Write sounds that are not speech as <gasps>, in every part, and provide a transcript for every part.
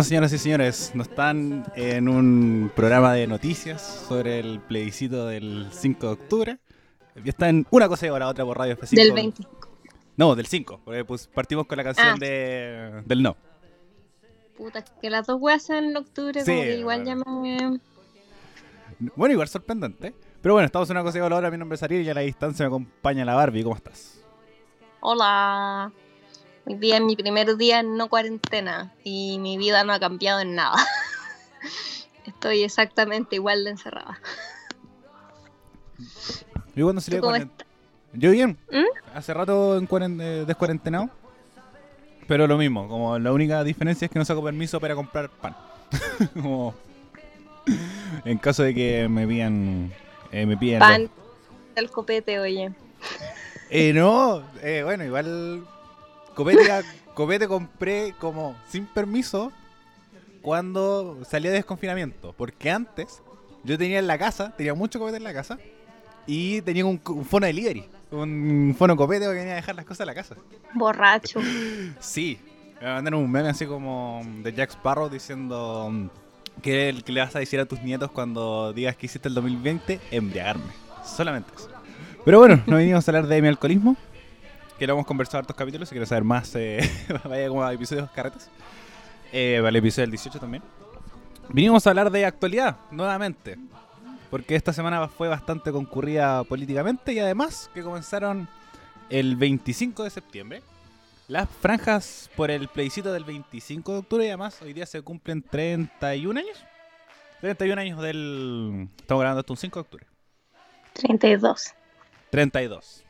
No, señoras y señores, no están en un programa de noticias sobre el plebiscito del 5 de octubre. Está en una cosa y la otra por Radio F5. Del 25. No, del 5, porque pues, partimos con la canción Ah. de, del no. Puta, que las dos weas sean en octubre, Sí, como que igual ya me... Bueno, igual sorprendente. Pero bueno, estamos en una cosa y la otra. Mi nombre es Ariel y a la distancia me acompaña la Barbie. ¿Cómo estás? Hola. Hoy día es mi primer día en no cuarentena y mi vida no ha cambiado en nada. <laughs> Estoy exactamente igual de encerrada. Yo cuando salí de ¿Tú cómo cuarentena. Yo bien. ¿Mm? Hace rato en eh, descuarentenado. Pero lo mismo, como la única diferencia es que no saco permiso para comprar pan. <laughs> como en caso de que me pidan eh, me piden Pan el copete, oye. Eh, no, eh, bueno, igual copete, copete compré como sin permiso cuando salía de desconfinamiento. Porque antes yo tenía en la casa, tenía mucho copete en la casa y tenía un, un fono delivery. Un fono copete que venía a dejar las cosas en la casa. Borracho. <laughs> Sí, me mandaron un meme así como de Jack Sparrow diciendo que, que le vas a decir a tus nietos cuando digas que hiciste el 2020, embriagarme. Solamente eso. Pero bueno, no venimos a hablar de mi alcoholismo, que lo hemos conversado hartos capítulos. Si quieres saber más, eh, <laughs> vaya como a episodios carretes. Eh, vale, el episodio del 18 también. Vinimos a hablar de actualidad, nuevamente. Porque esta semana fue bastante concurrida políticamente y además que comenzaron el 25 de septiembre las franjas por el plebiscito del 25 de octubre y además hoy día se cumplen 31 años. 31 años del... Estamos grabando esto un 5 de octubre. 32. 32.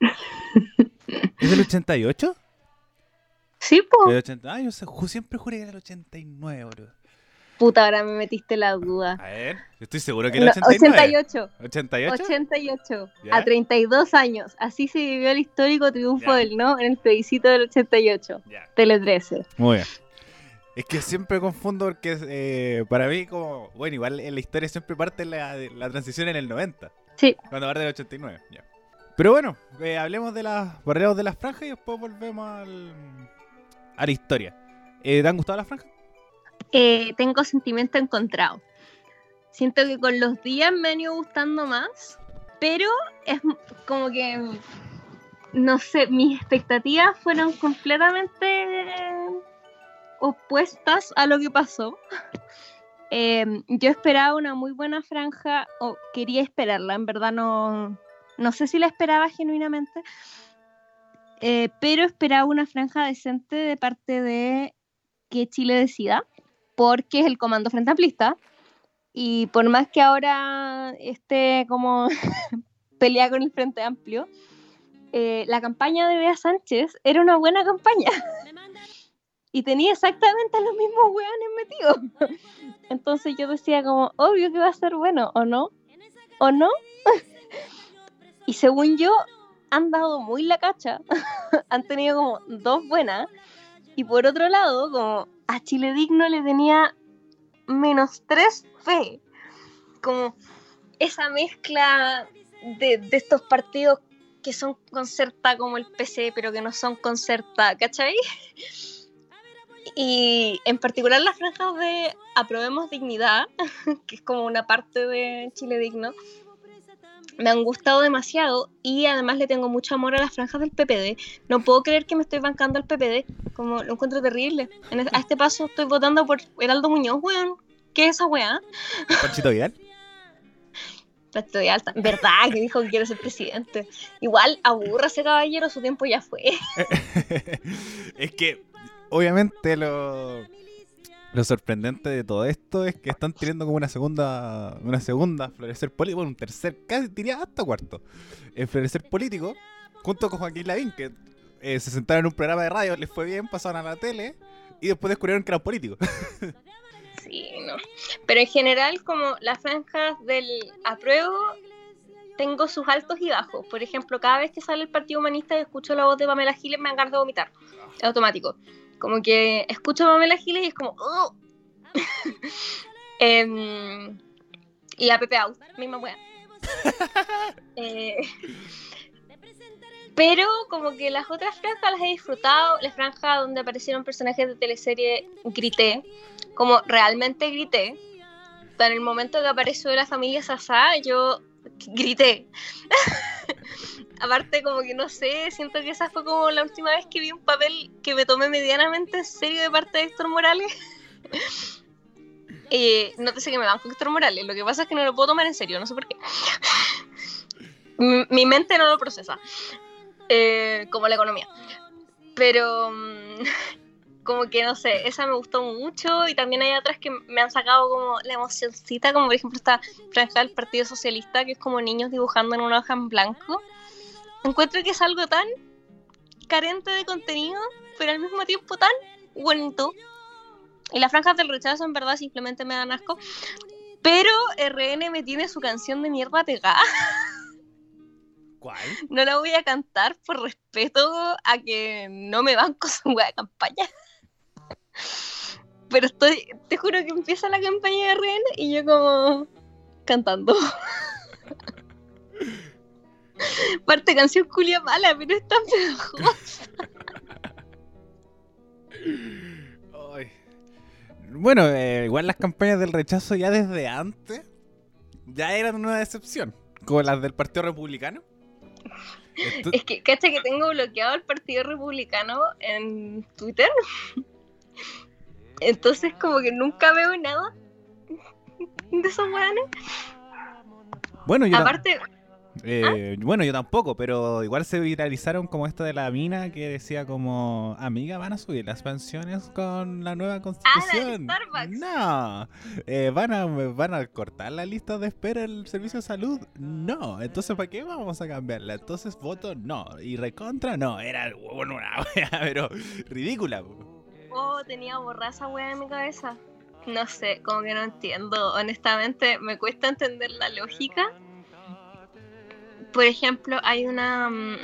<laughs> ¿Es del 88? Sí, po. Del 80. Ay, yo sé- siempre juré que era el 89, bro. Puta, ahora me metiste la duda. A ver, estoy seguro que era No, 89. 88. 88. 88. ¿Ya? A 32 años. Así se vivió el histórico triunfo Ya. del no en el plebiscito del 88. Ya, Tele 13. muy bien. Es que siempre confundo porque eh, para mí como, bueno, igual en la historia siempre parte la, la transición en el 90. Sí. Cuando parte del 89, ya. Pero bueno, eh, hablemos de las hablemos de las franjas y después volvemos al, a la historia. Eh, ¿Te han gustado las franjas? Eh, tengo sentimiento encontrado. Siento que con los días me han ido gustando más, pero es como que, no sé, mis expectativas fueron completamente opuestas a lo que pasó. <laughs> Eh, yo esperaba una muy buena franja, o quería esperarla, en verdad no, no sé si la esperaba genuinamente, eh, pero esperaba una franja decente de parte de que Chile decida porque es el comando frente amplista. Y por más que ahora esté como <laughs> pelea con el Frente Amplio, eh, la campaña de Bea Sánchez era una buena campaña. <laughs> Y tenía exactamente los mismos hueones metidos. <laughs> Entonces yo decía como, obvio que va a ser bueno, ¿o no? ¿O no? Y según yo, han dado muy la cacha. <laughs> han tenido como dos buenas. Y por otro lado, como a Chile Digno le tenía menos tres fe. Como esa mezcla de, de estos partidos que son concerta como el PC, pero que no son concerta, ¿cachai? Y en particular las franjas de Aprobemos Dignidad, <laughs> que es como una parte de Chile Digno, me han gustado demasiado y además le tengo mucho amor a las franjas del PPD. No puedo creer que me estoy bancando al PPD, como lo encuentro terrible. En a este paso estoy votando por Heraldo Muñoz, weón. ¿Qué es esa weá? Panchito Vidal. <laughs> Estoy alta. ¿Verdad? Que dijo que quiere ser presidente. Igual, aburra ese caballero, su tiempo ya fue. <laughs> es que, obviamente, lo, lo sorprendente de todo esto es que están teniendo como una segunda, una segunda florecer político, bueno, un tercer, casi diría hasta cuarto, el florecer político, junto con Joaquín Lavín, que eh, se sentaron en un programa de radio, les fue bien, pasaron a la tele y después descubrieron que eran políticos. <laughs> Sí, no. Pero en general, como las franjas del apruebo, tengo sus altos y bajos. Por ejemplo, cada vez que sale el Partido Humanista y escucho la voz de Pamela Giles, me de vomitar. Automático. Como que escucho a Pamela Giles y es como... "Ugh". <laughs> Em, y a Pepe Out, misma wea. <laughs> Eh, Pero como que las otras franjas las he disfrutado. La franja donde aparecieron personajes de teleserie grité. Como realmente grité. En el momento que apareció la familia Sasa, yo grité. <laughs> Aparte, como que no sé, siento que esa fue como la última vez que vi un papel que me tomé medianamente en serio de parte de Héctor Morales. <laughs> eh, no te sé que me banco Héctor Morales, lo que pasa es que no lo puedo tomar en serio, no sé por qué. <laughs> mi, mente no lo procesa. Eh, como la economía. Pero mm, <laughs> como que no sé, esa me gustó mucho y también hay otras que me han sacado como la emocioncita, como por ejemplo esta franja del Partido Socialista, que es como niños dibujando en una hoja en blanco. Encuentro que es algo tan carente de contenido, pero al mismo tiempo tan bonito. Y las franjas del rechazo en verdad simplemente me dan asco. Pero RN me tiene su canción de mierda pegada. <laughs> ¿Cuál? No la voy a cantar por respeto a que no me banco su wea de campaña. Pero estoy, te juro que empieza la campaña de RN y yo como cantando. <laughs> <laughs> Parte canción culia mala, pero es tan pegajosa. Bueno, eh, igual las campañas del rechazo ya desde antes ya eran una decepción, como las del Partido Republicano. Esto- Es que, cacha que tengo bloqueado el Partido Republicano en Twitter. Entonces como que nunca veo nada de esos weones. bueno, yo, Aparte, eh, bueno, yo tampoco, pero igual se viralizaron como esta de la mina que decía como, amiga, van a subir las pensiones con la nueva constitución. Starbucks. No, Eh, van, a, van a cortar la lista de espera del servicio de salud. No, entonces ¿para qué vamos a cambiarla? Entonces voto no y recontra no. Era bueno, una <laughs> wea, pero ridícula. oh, tenía borrada esa wea en mi cabeza. No sé, como que no entiendo. Honestamente, me cuesta entender la lógica. Por ejemplo, hay una. mm,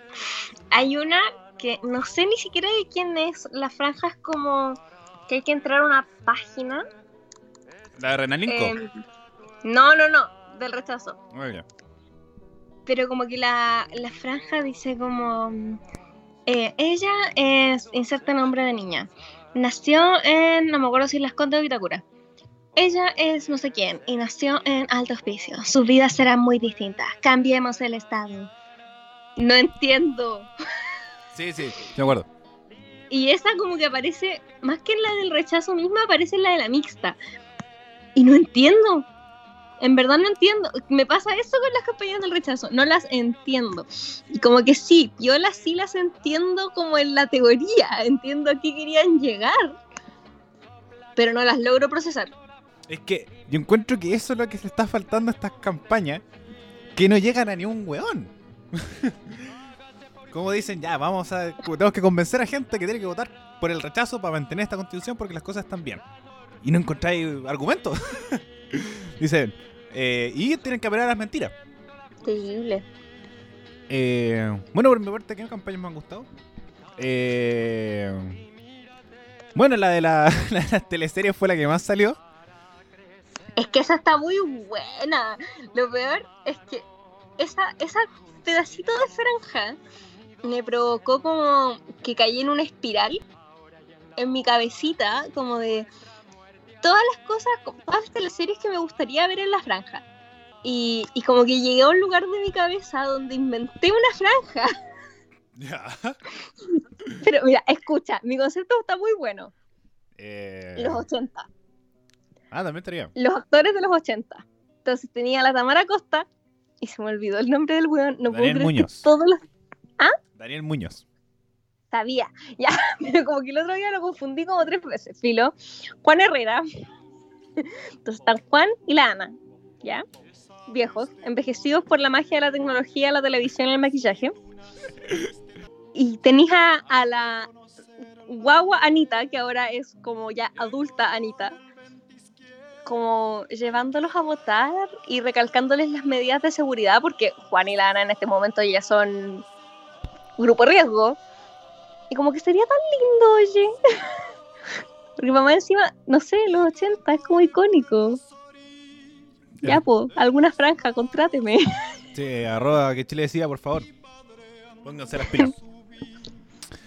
<laughs> hay una que no sé ni siquiera de quién es. La franja es como que hay que entrar a una página. La de Renalinco. Em, no, no, no, del rechazo. Ah, ya. Pero como que la, la franja dice como... mm, eh, ella es, inserta nombre de niña. Nació en, no me acuerdo si Las Condes o Vitacura. Ella es no sé quién y nació en Alto Hospicio. Su vida será muy distinta. Cambiemos el estado. No entiendo. Sí, sí, de acuerdo. Y esa como que aparece, más que en la del rechazo misma, aparece en la de la mixta. Y no entiendo. En verdad no entiendo. Me pasa eso con las campañas del rechazo. No las entiendo. Y como que sí, yo las sí las entiendo como en la teoría. Entiendo a qué querían llegar. Pero no las logro procesar. Es que yo encuentro que eso es lo que se está faltando a estas campañas, que no llegan a ni un weón. <laughs> Como dicen, ya, vamos a. Tenemos que convencer a gente que tiene que votar por el rechazo para mantener esta constitución porque las cosas están bien. Y no encontráis argumentos. <laughs> Dicen, eh, y tienen que apelar a las mentiras. Terrible. Eh, bueno, por mi parte, ¿qué campañas me han gustado? Eh, bueno, la de, la, <laughs> la de las teleseries fue la que más salió. Es que esa está muy buena. Lo peor es que esa, esa pedacito de franja me provocó como que caí en una espiral en mi cabecita, como de todas las cosas, todas las teleseries que me gustaría ver en la franja. Y, y como que llegué a un lugar de mi cabeza donde inventé una franja. <laughs> Ya. Pero mira, escucha, mi concepto está muy bueno. Eh, Los 80. Ah, también estaría. los actores de los 80. Entonces tenía a la Tamara Costa y se me olvidó el nombre del weón. No puedo Daniel creer Muñoz. que todos los Daniel Muñoz. sabía. <laughs> Ya, pero como que el otro día lo confundí como tres veces. Filo. Juan Herrera. Entonces están Juan y la Ana. ¿Ya? Viejos, envejecidos por la magia de la tecnología, la televisión y el maquillaje. Y tenéis a, a la guagua Anita, que ahora es como ya adulta Anita, como llevándolos a votar y recalcándoles las medidas de seguridad, porque Juan y la Ana en este momento ya son grupo riesgo. Y como que sería tan lindo, oye. <laughs> Porque mamá encima, no sé, los 80 es como icónico. Ya, pues, alguna franja, contráteme. <laughs> Sí, arroba que Chile decía, por favor. Pónganse las pilas.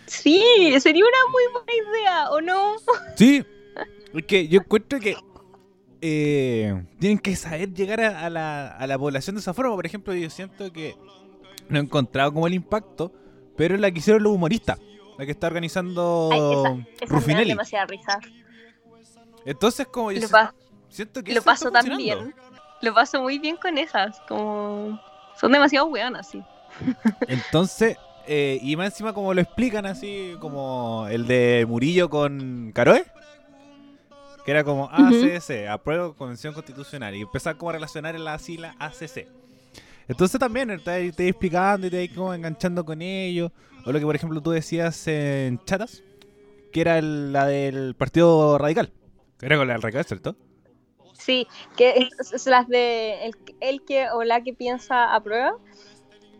Sí, sería una muy buena idea, ¿o no? Sí, porque yo encuentro que eh, tienen que saber llegar a, a la, a la población de esa forma. Por ejemplo, yo siento que no he encontrado como el impacto, pero es la que hicieron los humoristas, la que está organizando Ay, esa, esa Rufinelli. demasiada risa. Entonces, como yo Lo, siento que lo paso tan bien. Lo paso muy bien con esas, como... Son demasiado weonas, sí. <laughs> Entonces, eh, y más encima como lo explican así, como el de Murillo con Caroe, que era como ACC, apruebo Convención Constitucional, y empezar como a relacionar en la así la ACC. Entonces también te, te explicando y te vas como enganchando con ellos, o lo que por ejemplo tú decías en Chatas, que era el- la del Partido Radical, que era con la del Radical, ¿cierto? Sí, que es, es las de el, el que o la que piensa aprueba.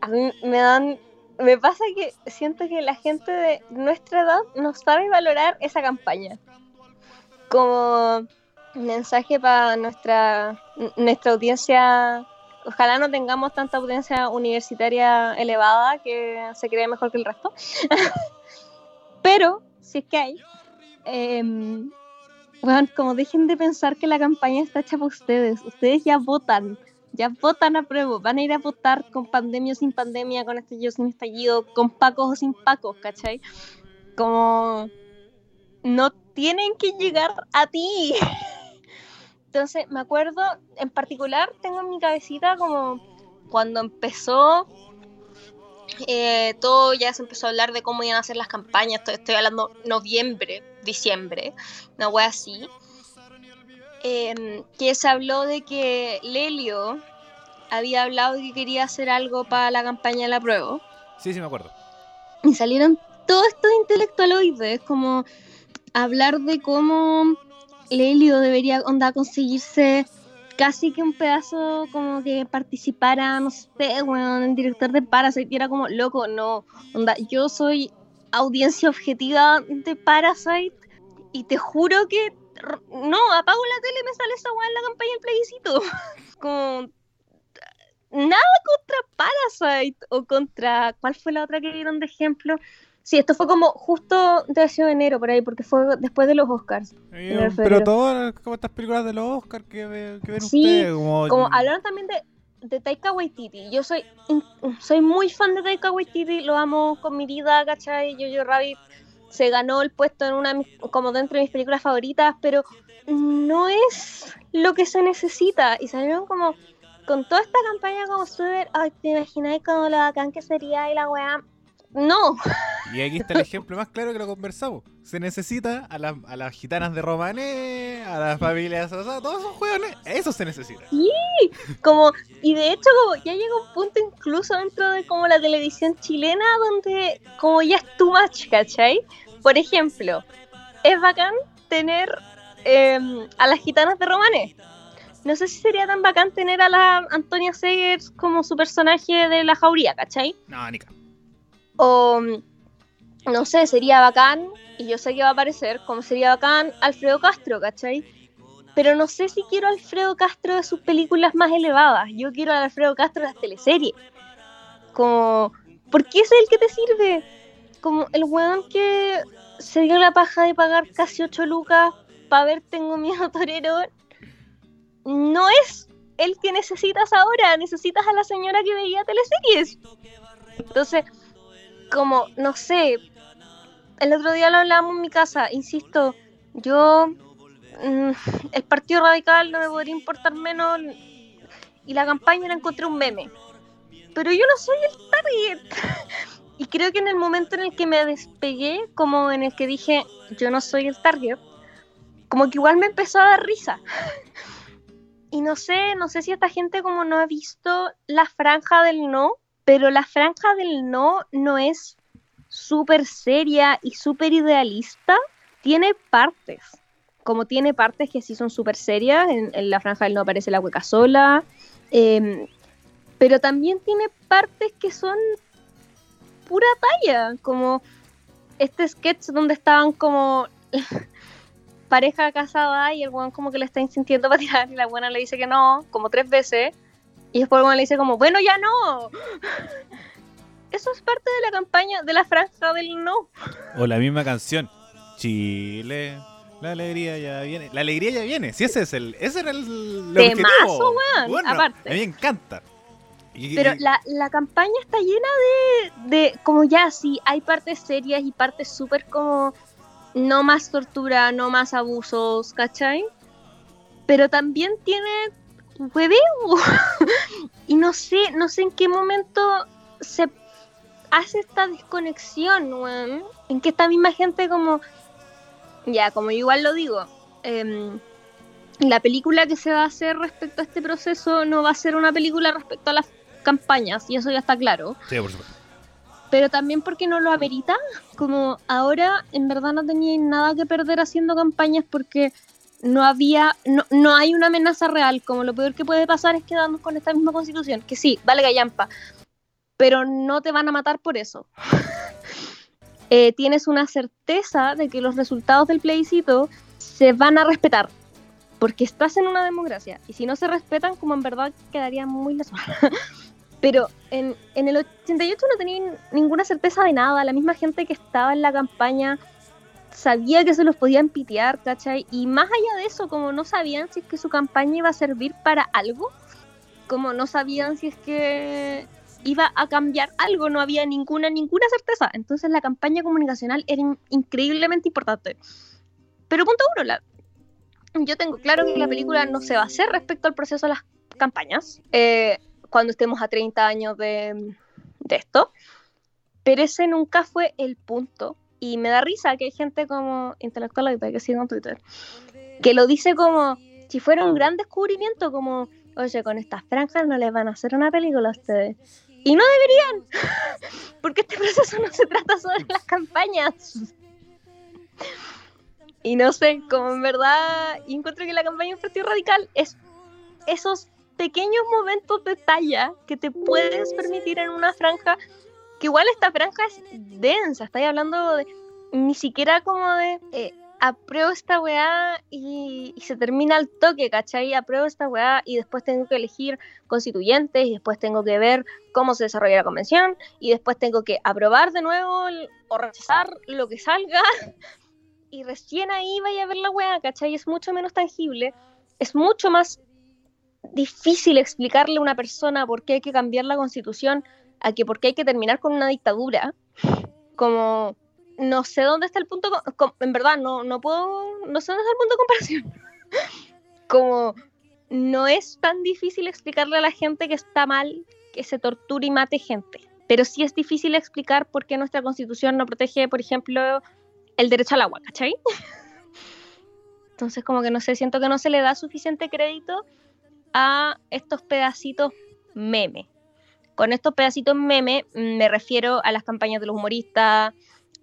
A mí me dan. Me pasa que siento que la gente de nuestra edad no sabe valorar esa campaña. Como mensaje para nuestra, nuestra audiencia. Ojalá no tengamos tanta audiencia universitaria elevada que se cree mejor que el resto. <laughs> Pero, si es que hay, em, bueno, como dejen de pensar que la campaña está hecha para ustedes. Ustedes ya votan. Ya votan a prueba. Van a ir a votar con pandemia o sin pandemia, con estallido o sin estallido, con pacos o sin pacos, ¿cachai? Como no tienen que llegar a ti. <laughs> Entonces, me acuerdo, en particular, tengo en mi cabecita como cuando empezó eh, todo ya se empezó a hablar de cómo iban a hacer las campañas. Estoy, estoy hablando noviembre, diciembre, una wea así. Em, que se habló de que Lelio había hablado de que quería hacer algo para la campaña de la prueba. Sí, sí me acuerdo. Y salieron todos estos intelectualoides, como hablar de cómo Lelio debería onda conseguirse casi que un pedazo como que participara, no sé, bueno, el director de Parasite, y era como, loco, no, onda, yo soy audiencia objetiva de Parasite y te juro que no, apago la tele me sale esa weá en la campaña del plebiscito. <laughs> como nada contra Parasite o contra ¿cuál fue la otra que dieron de ejemplo? Sí, esto fue como justo de hace enero por ahí, porque fue después de los Oscars. Eh, pero todas como estas películas de los Oscars que, que ven Sí, ustedes, como, Como hablaron también de, de Taika Waititi. Yo soy, soy muy fan de Taika Waititi, lo amo con mi vida, ¿cachai? Jojo Rabbit se ganó el puesto en una como dentro de mis películas favoritas, pero no es lo que se necesita. Y salieron como con toda esta campaña como súper, ay, te imagináis como lo bacán que sería y la weá. No, Y aquí está el ejemplo más claro que lo conversamos. Se necesita a, las- a las gitanas de Romané, a las familias, o sea, todos esos juegos, eso se necesita. como, y de hecho como ya llega un punto incluso dentro de como la televisión chilena donde como ya es too much, ¿cachai? Por ejemplo, es bacán tener em, a las gitanas de Romané. No sé si sería tan bacán tener a la Antonia Segers como su personaje de la jauría, ¿cachai? No, Nica. O mm, no sé, sería bacán, y yo sé que va a aparecer, como sería bacán Alfredo Castro, ¿cachai? Pero no sé si quiero a Alfredo Castro de sus películas más elevadas. Yo quiero a Alfredo Castro de las teleseries. Como, ¿por qué es el que te sirve? Como el weón que se dio la paja de pagar casi 8 lucas para ver Tengo Miedo Torero. No es el que necesitas ahora. Necesitas a la señora que veía teleseries. Entonces, como, no sé, el otro día lo hablábamos en mi casa, insisto, yo, mm, el Partido Radical no me podría importar menos y la campaña la encontré un meme. Pero yo no soy el target. <laughs> Y creo que en el momento en el que me despegué, como en el que dije, yo no soy el target, como que igual me empezó a dar risa. <laughs> Y no sé, no sé si esta gente como no ha visto la franja del no, pero la franja del no no es súper seria y súper idealista. Tiene partes, como tiene partes que sí son súper serias. En, la franja del no aparece la hueca sola. em, pero también tiene partes que son pura talla, como este sketch donde estaban como <laughs> pareja casada y el weón como que le está insintiendo para tirar y la buena le dice que no, como tres veces. Y después weón le dice como, bueno, ya no. <gasps> eso es parte de la campaña de la franja del no. O la misma canción. Chile, la alegría ya viene. La alegría ya viene. Si ese es el, ese era el, el objetivo. weón, Bueno, aparte. A mí me encanta. Y- Pero y- la, la campaña está llena de, de, como ya, sí, hay partes serias y partes súper como, no más tortura, no más abusos, ¿cachai? Pero también tiene hueveo. <laughs> y no sé, no sé en qué momento se hace esta desconexión, weón. En que esta misma gente como, ya, como yo igual lo digo, em, la película que se va a hacer respecto a este proceso no va a ser una película respecto a las campañas, y eso ya está claro. Sí, por supuesto. Pero también porque no lo amerita, como ahora en verdad no tenía nada que perder haciendo campañas porque no había, no, no hay una amenaza real, como lo peor que puede pasar es quedarnos con esta misma constitución, que sí, vale gallampa, pero no te van a matar por eso. <laughs> Eh, tienes una certeza de que los resultados del plebiscito se van a respetar, porque estás en una democracia, y si no se respetan, como en verdad quedaría muy la <laughs> Pero en, en el 88 no tenía ninguna certeza de nada. La misma gente que estaba en la campaña sabía que se los podían pitear, ¿cachai? Y más allá de eso, como no sabían si es que su campaña iba a servir para algo, como no sabían si es que iba a cambiar algo, no había ninguna, ninguna certeza. Entonces la campaña comunicacional era in- increíblemente importante. Pero punto uno, yo tengo claro que la película no se va a hacer respecto al proceso de las campañas. Eh, cuando estemos a 30 años de, de esto. Pero ese nunca fue el punto. Y me da risa que hay gente como intelectual que sigo en Twitter, que lo dice como si fuera un gran descubrimiento, como, oye, con estas franjas no les van a hacer una película a ustedes. Y no deberían, <laughs> porque este proceso no se trata sobre las campañas. Y no sé, como en verdad, encuentro que la campaña del Partido Radical es esos pequeños momentos de talla que te puedes permitir en una franja, que igual esta franja es densa, estáis hablando de ni siquiera como de eh, apruebo esta weá y, se termina el toque, ¿cachai? Apruebo esta weá y después tengo que elegir constituyentes y después tengo que ver cómo se desarrolla la convención y después tengo que aprobar de nuevo o rechazar lo que salga <laughs> y recién ahí vaya a ver la weá, ¿cachai? Es mucho menos tangible, es mucho más difícil explicarle a una persona por qué hay que cambiar la constitución a que por qué hay que terminar con una dictadura. Como no sé dónde está el punto, co- com- en verdad no, no puedo, no sé dónde está el punto de comparación. <laughs> Como no es tan difícil explicarle a la gente que está mal que se torture y mate gente, pero sí es difícil explicar por qué nuestra constitución no protege, por ejemplo, el derecho al agua, ¿cachai? <laughs> Entonces como que no sé, siento que no se le da suficiente crédito a estos pedacitos meme. Con estos pedacitos meme me refiero a las campañas de los humoristas,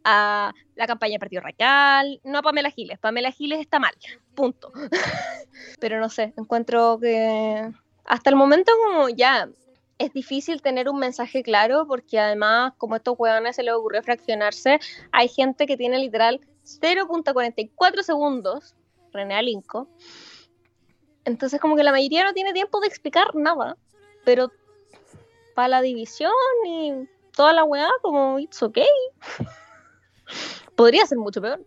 a la campaña del Partido Radical, no a Pamela Giles. Pamela Giles está mal, punto. <laughs> Pero no sé, encuentro que hasta el momento como ya es difícil tener un mensaje claro porque además como a estos hueones se les ocurrió fraccionarse, hay gente que tiene literal 0.44 segundos, René Alinco, entonces como que la mayoría no tiene tiempo de explicar nada, pero para la división y toda la weá como it's okay. <laughs> Podría ser mucho peor.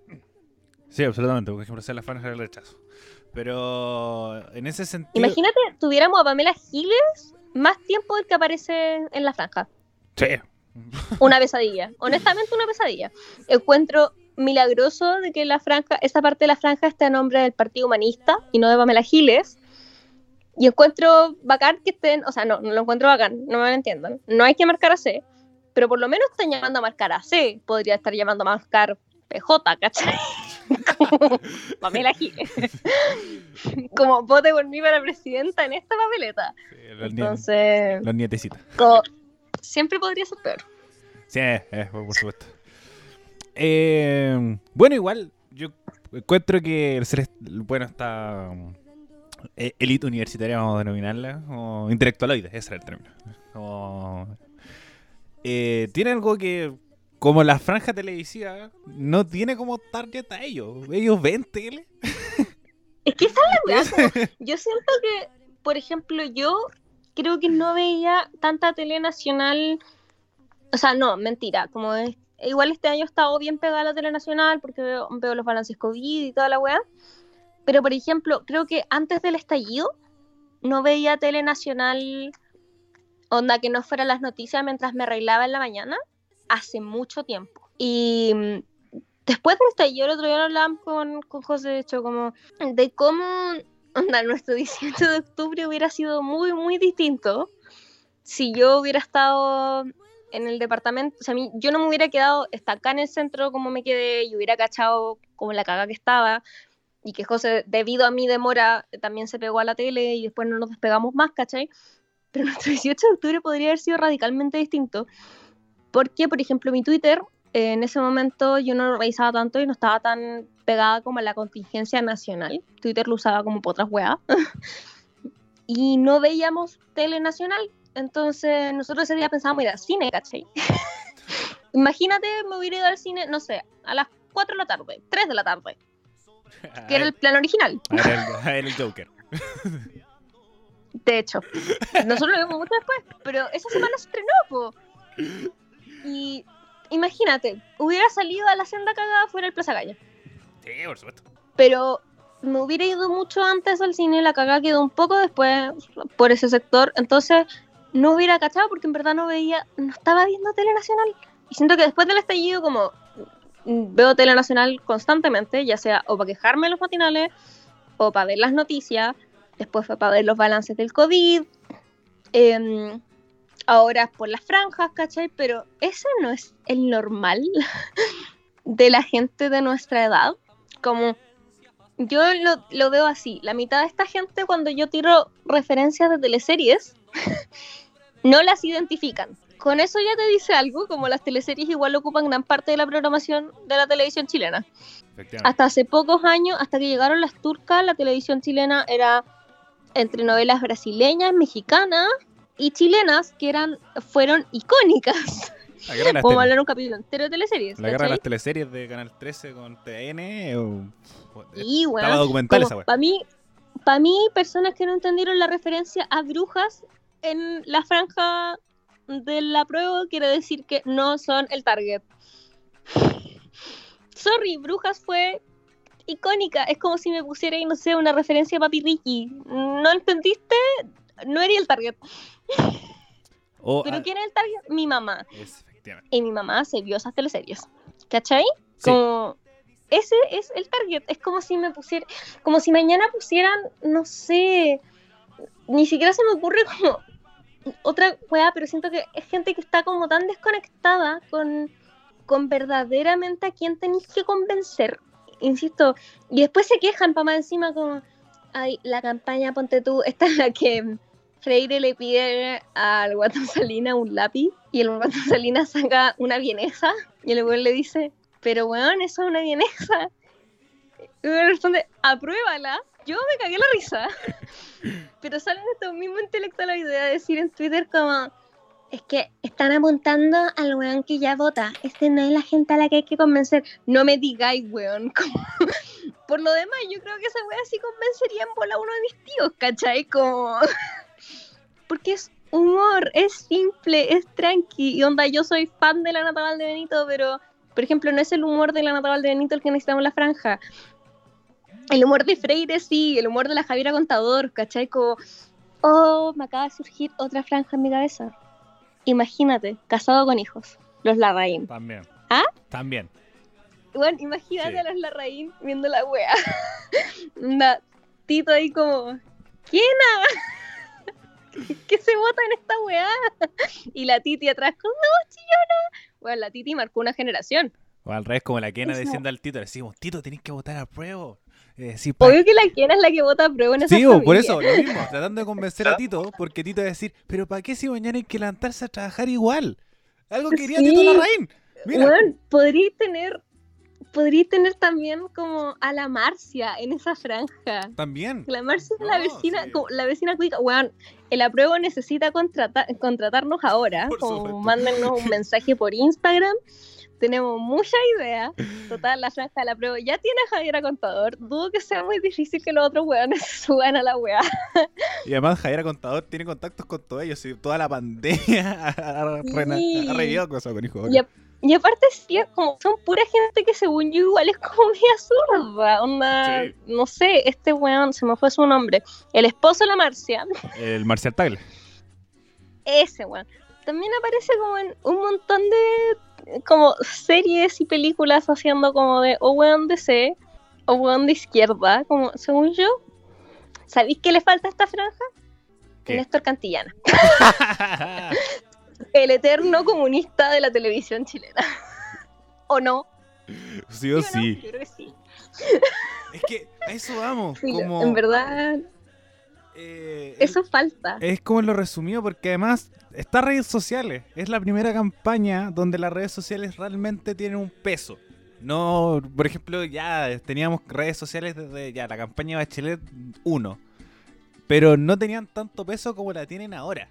Sí, absolutamente. Por ejemplo, hacer la franja del rechazo. Pero en ese sentido. Imagínate, tuviéramos a Pamela Giles más tiempo del que aparece en la franja. Sí. Una pesadilla, honestamente una pesadilla. Encuentro milagroso de que la franja, esa parte de la franja esté a nombre del Partido Humanista y no de Pamela Giles. Y encuentro bacán que estén, o sea, no, no lo encuentro bacán, no me lo entiendan. No hay que marcar a C, pero por lo menos están llamando a marcar a C. Podría estar llamando a marcar PJ, ¿cachai? Como <laughs> Pamela Giles. <laughs> Como vote por mí para presidenta en esta papeleta. Sí, los, Entonces, los nietecitos. siempre podría ser peor. Sí, eh, por supuesto. Eh, bueno, igual, yo encuentro que el ser, bueno, está eh, elite universitaria, vamos a denominarla, o intelectualoide, ese era el término. Como, eh, tiene algo que, como la franja televisiva, no tiene como target a ellos. Ellos ven tele. <laughs> Es que esa es la como- <laughs> Yo siento que, por ejemplo, yo creo que no veía tanta tele nacional O sea, no, mentira. Como es, igual este año he estado bien pegada a la tele nacional porque veo, veo los balances COVID y toda la weá. Pero, por ejemplo, creo que antes del estallido no veía tele nacional, onda que no fuera las noticias mientras me arreglaba en la mañana, hace mucho tiempo. Y mm, después del estallido, el otro día lo hablábamos con, José, de hecho, como de cómo nuestro <laughs> 18 de octubre hubiera sido muy, muy distinto si yo hubiera estado en el departamento, o sea, a mí, yo no me hubiera quedado hasta acá en el centro como me quedé y hubiera cachado como la caga que estaba y que José, debido a mi demora, también se pegó a la tele y después no nos despegamos más, ¿cachai? Pero <laughs> nuestro 18 de octubre podría haber sido radicalmente distinto porque, por ejemplo, mi Twitter, eh, en ese momento yo no lo revisaba tanto y no estaba tan pegada como a la contingencia nacional. Twitter lo usaba como por otras weas. <laughs> y no veíamos tele nacional, entonces, nosotros ese día pensábamos ir al cine, ¿cachai? <laughs> Imagínate, me hubiera ido al cine, no sé, a las 4 de la tarde, 3 de la tarde. <laughs> Que era el plan original. Era el, el Joker. De hecho, nosotros lo vimos mucho después, pero esa semana se estrenó, po. Y imagínate, hubiera salido a la senda cagada fuera el Plaza Gaya. Sí, por supuesto. Pero me hubiera ido mucho antes al cine, la cagada quedó un poco después por ese sector, entonces no hubiera cachado porque en verdad no veía, no estaba viendo tele nacional. Y siento que después del estallido, como veo tele nacional constantemente, ya sea o para quejarme en los matinales, o para ver las noticias, después fue para ver los balances del COVID, eh, ahora por las franjas, ¿cachai? Pero ese no es el normal <laughs> de la gente de nuestra edad. Como yo lo, lo veo así, la mitad de esta gente cuando yo tiro referencias de teleseries, <laughs> no las identifican. Con eso ya te dice algo, como las teleseries igual ocupan gran parte de la programación de la televisión chilena. Hasta hace pocos años, hasta que llegaron las turcas, la televisión chilena era entre novelas brasileñas, mexicanas y chilenas que eran fueron icónicas. Vamos a hablar un capítulo entero de teleseries. La guerra de las teleseries de Canal 13 con TN. O... Y bueno, documental Para mí, para mí, personas que no entendieron la referencia a brujas en la franja de la prueba quiere decir que no son el target. <sighs> Sorry, Brujas fue icónica. Es como si me pusiera, no sé, una referencia a Papi Ricky. ¿No entendiste? No era el target. Pero ¿quién es el target? Mi mamá. y mi mamá se vio esas teleseries. ¿Cachai? Como ese es el target. Es como si me pusiera, como si mañana pusieran, no sé, ni siquiera se me ocurre como otra weá, pero siento que es gente que está como tan desconectada con, con verdaderamente a quién tenéis que convencer. Insisto, y después se quejan para más encima como, ay, la campaña, ponte tú, <laughs> esta es la que Freire le pide al Guatón Salina un lápiz y el Guatón Salina saca una vienesa y el weón le dice, pero weón, eso es una vienesa. Y me responde, apruébala yo me cagué la risa. <laughs> Pero salen estos mismos intelectuales la idea de decir en Twitter como es que están apuntando al weón que ya vota. Este no es la gente a la que hay que convencer. No me digáis, weón. <laughs> Por lo demás, yo creo que esa weón sí convencería en bola a uno de mis tíos, ¿cachai? Como... <laughs> Porque es humor, es simple, es tranqui. Y onda, yo soy fan de la Natal de Benito, pero, por ejemplo, no es el humor de la Natal de Benito el que necesitamos la franja. El humor de Freire, sí, el humor de la Javiera Contador, ¿cachai? Como, oh, me acaba de surgir otra franja en mi cabeza. Imagínate, casado con hijos, los Larraín. También. ¿Ah? También. Bueno, imagínate a los Larraín viendo la wea. <laughs> Una Tito ahí como, ¿quién? <laughs> ¿Qué se vota en esta weá? Y la Titi atrás, como, no, chillona. Bueno, la Titi marcó una generación. O al revés, como la Kena diciendo al Tito, le decimos, Tito, tenés que votar a prueba. Eh, Obvio que la quiera es la que vota a prueba en esa Sí, por eso, lo mismo, <laughs> tratando de convencer a Tito, porque Tito va a decir, pero ¿para qué si mañana hay que levantarse a trabajar igual? Algo quería Tito Larraín. Mira. Bueno, podría tener podría tener también como a la Marcia en esa franja. También. La Marcia es la vecina, la vecina cuica. Bueno, el apruebo necesita contratar, contratarnos ahora. como mándenos un mensaje por Instagram tenemos muchas ideas. Total, la franja de la prueba ya tiene a Javiera Contador. Dudo que sea muy difícil que los otros weones <laughs> suban a la weá. Y además Javiera Contador tiene contactos con todos ellos y toda la pandemia <laughs> ha, Sí. ha revivido cosas con hijo. Y, y aparte, sí, es como, son pura gente que según yo igual es como <laughs> media zurda. Onda, Sí. no sé, este weón, se me fue su nombre. El esposo de la Marcia, El Marcial Tagle. ese weón. También aparece como en un montón de como series y películas haciendo como de o weón de C o weón de izquierda, como según yo. ¿Sabéis qué le falta a esta franja? ¿Qué? Néstor Cantillana, <laughs> el eterno comunista de la televisión chilena. ¿O no? sí o ¿Sí o no? sí. Yo creo que sí. Es que a eso vamos. Sí, como, En verdad, eh, eso falta. Es como lo resumido porque además está redes sociales. Es la primera campaña donde las redes sociales realmente tienen un peso. No, por ejemplo, ya teníamos redes sociales desde ya la campaña de Bachelet 1. Pero no tenían tanto peso como la tienen ahora.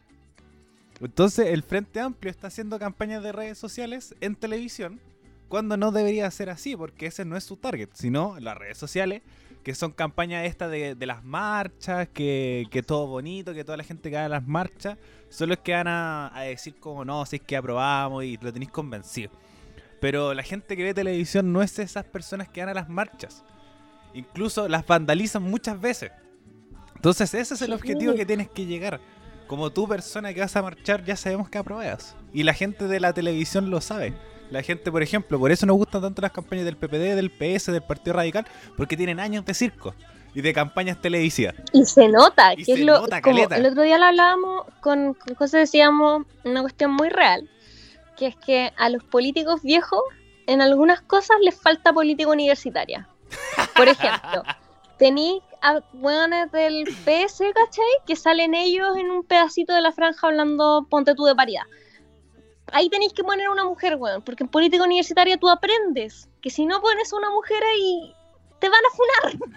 Entonces el Frente Amplio está haciendo campañas de redes sociales en televisión cuando no debería ser así, porque ese no es su target, sino las redes sociales, que son campañas estas de, de las marchas, que, que todo bonito, que toda la gente que haga las marchas, son los que van a, a decir como no, si es que aprobamos y lo tenéis convencido. Pero la gente que ve televisión no es esas personas que van a las marchas. Incluso las vandalizan muchas veces. Entonces ese es el objetivo que tienes que llegar. Como tú persona que vas a marchar ya sabemos que apruebas. Y la gente de la televisión lo sabe. La gente, por ejemplo, por eso nos gustan tanto las campañas del PPD, del PS, del Partido Radical, porque tienen años de circo y de campañas televisivas. Y se nota, Y que es lo. nota, como el otro día lo hablábamos con, con José, decíamos una cuestión muy real, que es que a los políticos viejos, en algunas cosas les falta política universitaria. Por ejemplo, <laughs> tenéis a hueones del PS, ¿cachai? Que salen ellos en un pedacito de la franja hablando, ponte tú, de paridad. Ahí tenéis que poner una mujer, weón, porque en política universitaria tú aprendes que si no pones una mujer ahí, te van a funar.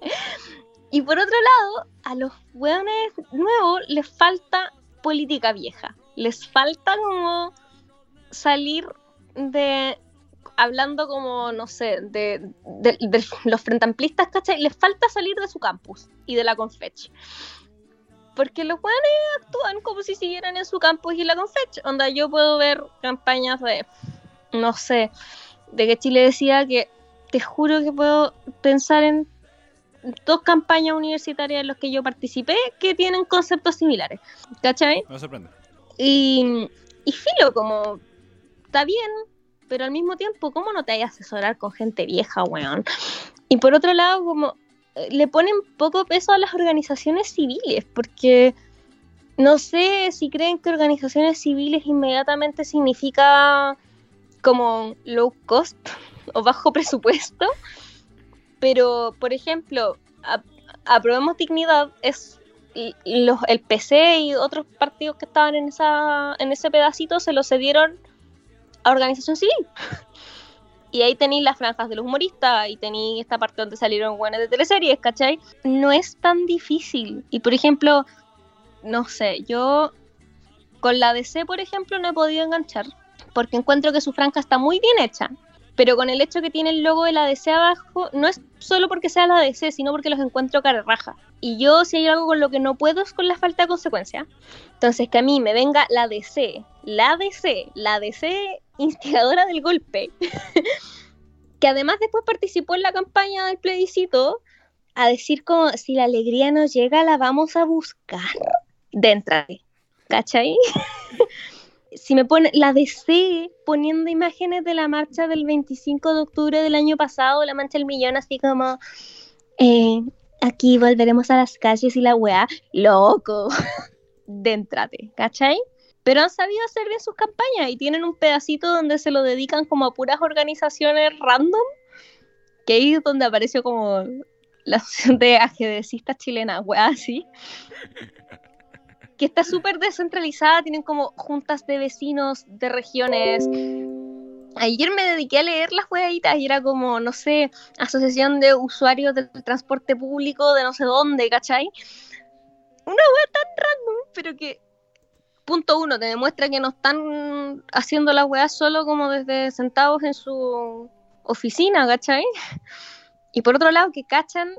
<laughs> Y por otro lado, a los weones nuevos les falta política vieja. Les falta como salir de. Hablando como, no sé, de, los frentamplistas, ¿cachai? Les falta salir de su campus y de la Confech. Porque los weones actúan como si siguieran en su campus y la Confech. Onda, yo puedo ver campañas de. No sé, de que Chile decía que. Te juro que puedo pensar en dos campañas universitarias en las que yo participé que tienen conceptos similares. ¿Cachai? Me sorprende. Y, y filo, como está bien, pero al mismo tiempo, ¿cómo no te hay asesorar con gente vieja, weón? Y por otro lado, como le ponen poco peso a las organizaciones civiles, porque no sé si creen que organizaciones civiles inmediatamente significa como low cost <laughs> o bajo presupuesto, pero por ejemplo, Aprobemos Dignidad es los, el PC y otros partidos que estaban en esa en ese pedacito se lo cedieron a organización civil. <laughs> Y ahí tenéis las franjas de los humoristas y tenéis esta parte donde salieron buenas de teleseries, ¿cachai? No es tan difícil. Y por ejemplo, no sé, yo con la DC, por ejemplo, no he podido enganchar porque encuentro que su franja está muy bien hecha. Pero con el hecho que tiene el logo de la DC abajo, no es solo porque sea la DC, sino porque los encuentro cara raja. Y yo, si hay algo con lo que no puedo, es con la falta de consecuencia. Entonces, que a mí me venga la DC, la DC, la DC instigadora del golpe, <laughs> que además después participó en la campaña del plebiscito, a decir como, si la alegría nos llega, la vamos a buscar. Déntrate, ¿cachai? <laughs> si me pone la DC poniendo imágenes de la marcha del 25 de octubre del año pasado, la mancha del millón, así como, eh, aquí volveremos a las calles y la weá, loco, <laughs> déntrate, ¿cachai? Pero han sabido hacer bien sus campañas y tienen un pedacito donde se lo dedican como a puras organizaciones random, que ahí es donde apareció como la asociación de ajedrecistas chilenas, weá, así. Que está súper descentralizada, tienen como juntas de vecinos de regiones. Ayer me dediqué a leer las huevitas y era como, no sé, asociación de usuarios del transporte público de no sé dónde, ¿cachai? Una wea tan random, pero que punto uno, te demuestra que no están haciendo la weá solo como desde sentados en su oficina, ¿cachai? <laughs> Y por otro lado, que cachan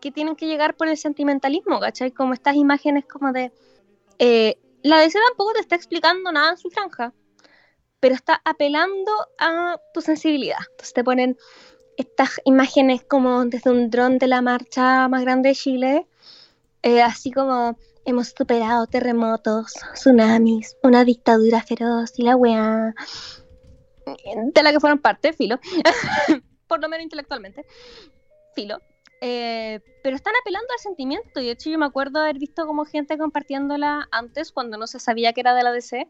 que tienen que llegar por el sentimentalismo, ¿cachai? Como estas imágenes como de... Eh, la DC tampoco te está explicando nada en su franja, pero está apelando a tu sensibilidad. Entonces te ponen estas imágenes como desde un dron de la marcha más grande de Chile, eh, así como hemos superado terremotos, tsunamis, una dictadura feroz y la weá, de la que fueron parte, filo, <laughs> por lo menos intelectualmente, filo. Eh, pero están apelando al sentimiento y de hecho yo me acuerdo haber visto como gente compartiéndola antes cuando no se sabía que era de la DC,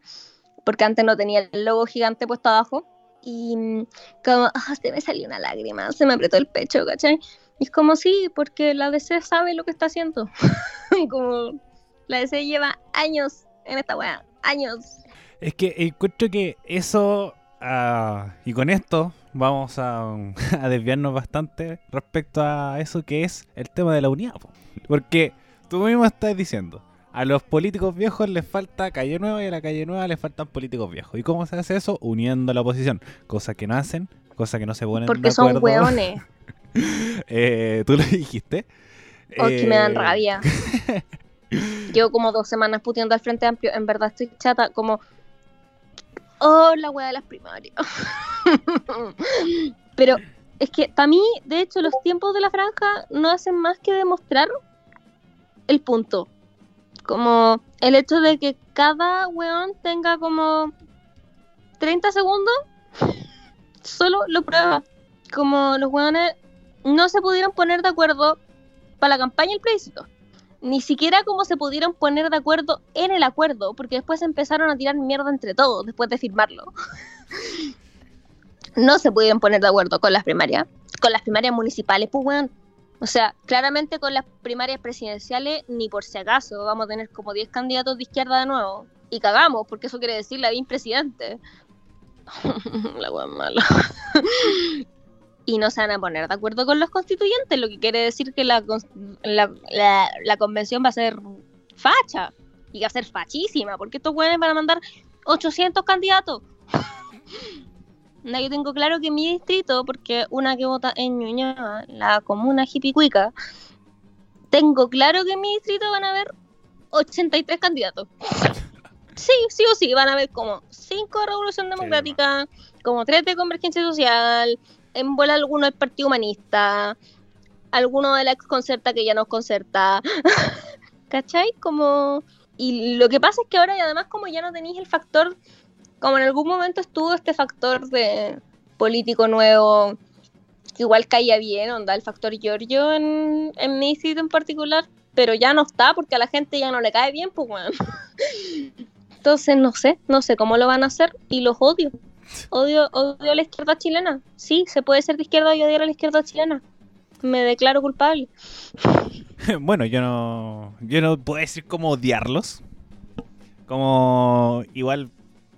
porque antes no tenía el logo gigante puesto abajo y como, ah, se me salió una lágrima, se me apretó el pecho, ¿cachai? Y es como, sí, porque la DC sabe lo que está haciendo. <laughs> como la DC lleva años en esta weá, años. Es que encuentro que eso, ah, y con esto vamos <laughs> a, desviarnos bastante respecto a eso que es el tema de la unidad. Porque tú mismo estás diciendo, a los políticos viejos les falta calle nueva y a la calle nueva les faltan políticos viejos. ¿Y cómo se hace eso? Uniendo la oposición. Cosa que no hacen, cosa que no se ponen Porque son hueones. <laughs> eh, Tú lo dijiste. Oh, que me dan eh, rabia. <laughs> Llevo como dos semanas puteando al Frente Amplio. En verdad estoy chata, como. Oh, la wea de las primarias. <laughs> Pero es que para mí, de hecho, los tiempos de la franja no hacen más que demostrar el punto. Como el hecho de que cada weón tenga como 30 segundos, <laughs> solo lo prueba. Como los weones no se pudieron poner de acuerdo para la campaña y el plebiscito ni siquiera como se pudieron poner de acuerdo en el acuerdo, porque después empezaron a tirar mierda entre todos después de firmarlo. <laughs> no se pudieron poner de acuerdo con las primarias, con las primarias municipales, pues weón. O sea, claramente con las primarias presidenciales, ni por si acaso, vamos a tener como 10 candidatos de izquierda de nuevo. Y cagamos, porque eso quiere decir la BIN presidente. <laughs> la weón mala y no se van a poner de acuerdo con los constituyentes, lo que quiere decir que la, la, convención va a ser facha y va a ser fachísima, porque estos güeyes van a mandar 800 candidatos. <laughs> no, yo tengo claro que mi distrito, porque una que vota en Ñuñoa, la comuna hipicuica, tengo claro que en mi distrito van a haber 83 candidatos. <laughs> Sí, sí o sí, van a haber como 5 de Revolución Democrática, como 3 de Convergencia Social, en bola alguno del Partido Humanista, alguno de la ex concerta que ya no es concerta. <laughs> ¿Cachai? Como. Y lo que pasa es que ahora, y además, como ya no tenéis el factor, como en algún momento estuvo este factor de político nuevo, que igual caía bien, onda, el factor Giorgio en, en mi sitio en particular, pero ya no está porque a la gente ya no le cae bien, pues bueno. <laughs> Entonces, no sé, no sé cómo lo van a hacer y los odio. Odio, odio a la izquierda chilena. Sí, se puede ser de izquierda y odiar a la izquierda chilena. Me declaro culpable. <laughs> bueno, yo no. Yo no puedo decir cómo odiarlos. Como. Igual.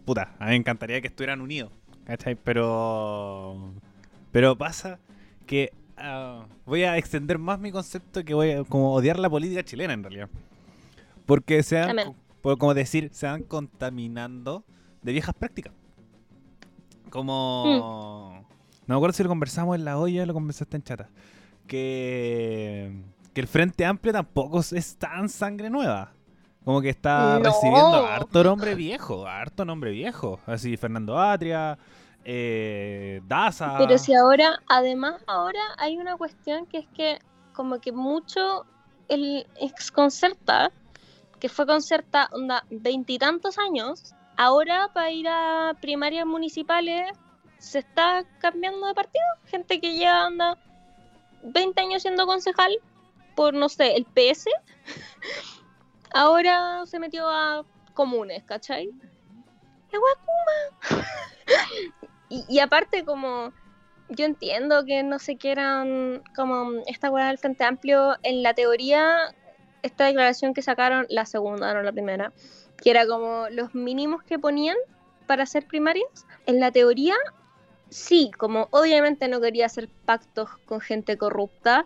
Puta, a mí me encantaría que estuvieran unidos. ¿Cachai? Pero. Pero pasa que. Ah, voy a extender más mi concepto que voy a como odiar la política chilena en realidad. Porque se van, como decir, se van contaminando de viejas prácticas. Como. Mm. No me acuerdo si lo conversamos en la olla o lo conversaste en chata. Que. Que el Frente Amplio tampoco es tan sangre nueva. Como que está recibiendo harto nombre viejo, harto nombre viejo. Así, Fernando Atria, eh, Daza. Pero si ahora, además, ahora hay una cuestión que es que, como que mucho el ex concerta, que fue concerta, onda, veintitantos años, ahora para ir a primarias municipales se está cambiando de partido. Gente que ya anda 20 años siendo concejal por, no sé, el PS, <laughs> ahora se metió a comunes, ¿cachai? ¡La <laughs> y, y aparte como yo entiendo que no se quieran como esta weá del Frente Amplio, en la teoría, esta declaración que sacaron, la segunda, no la primera, que era como los mínimos que ponían para hacer primarias. En la teoría, sí, como obviamente no quería hacer pactos con gente corrupta,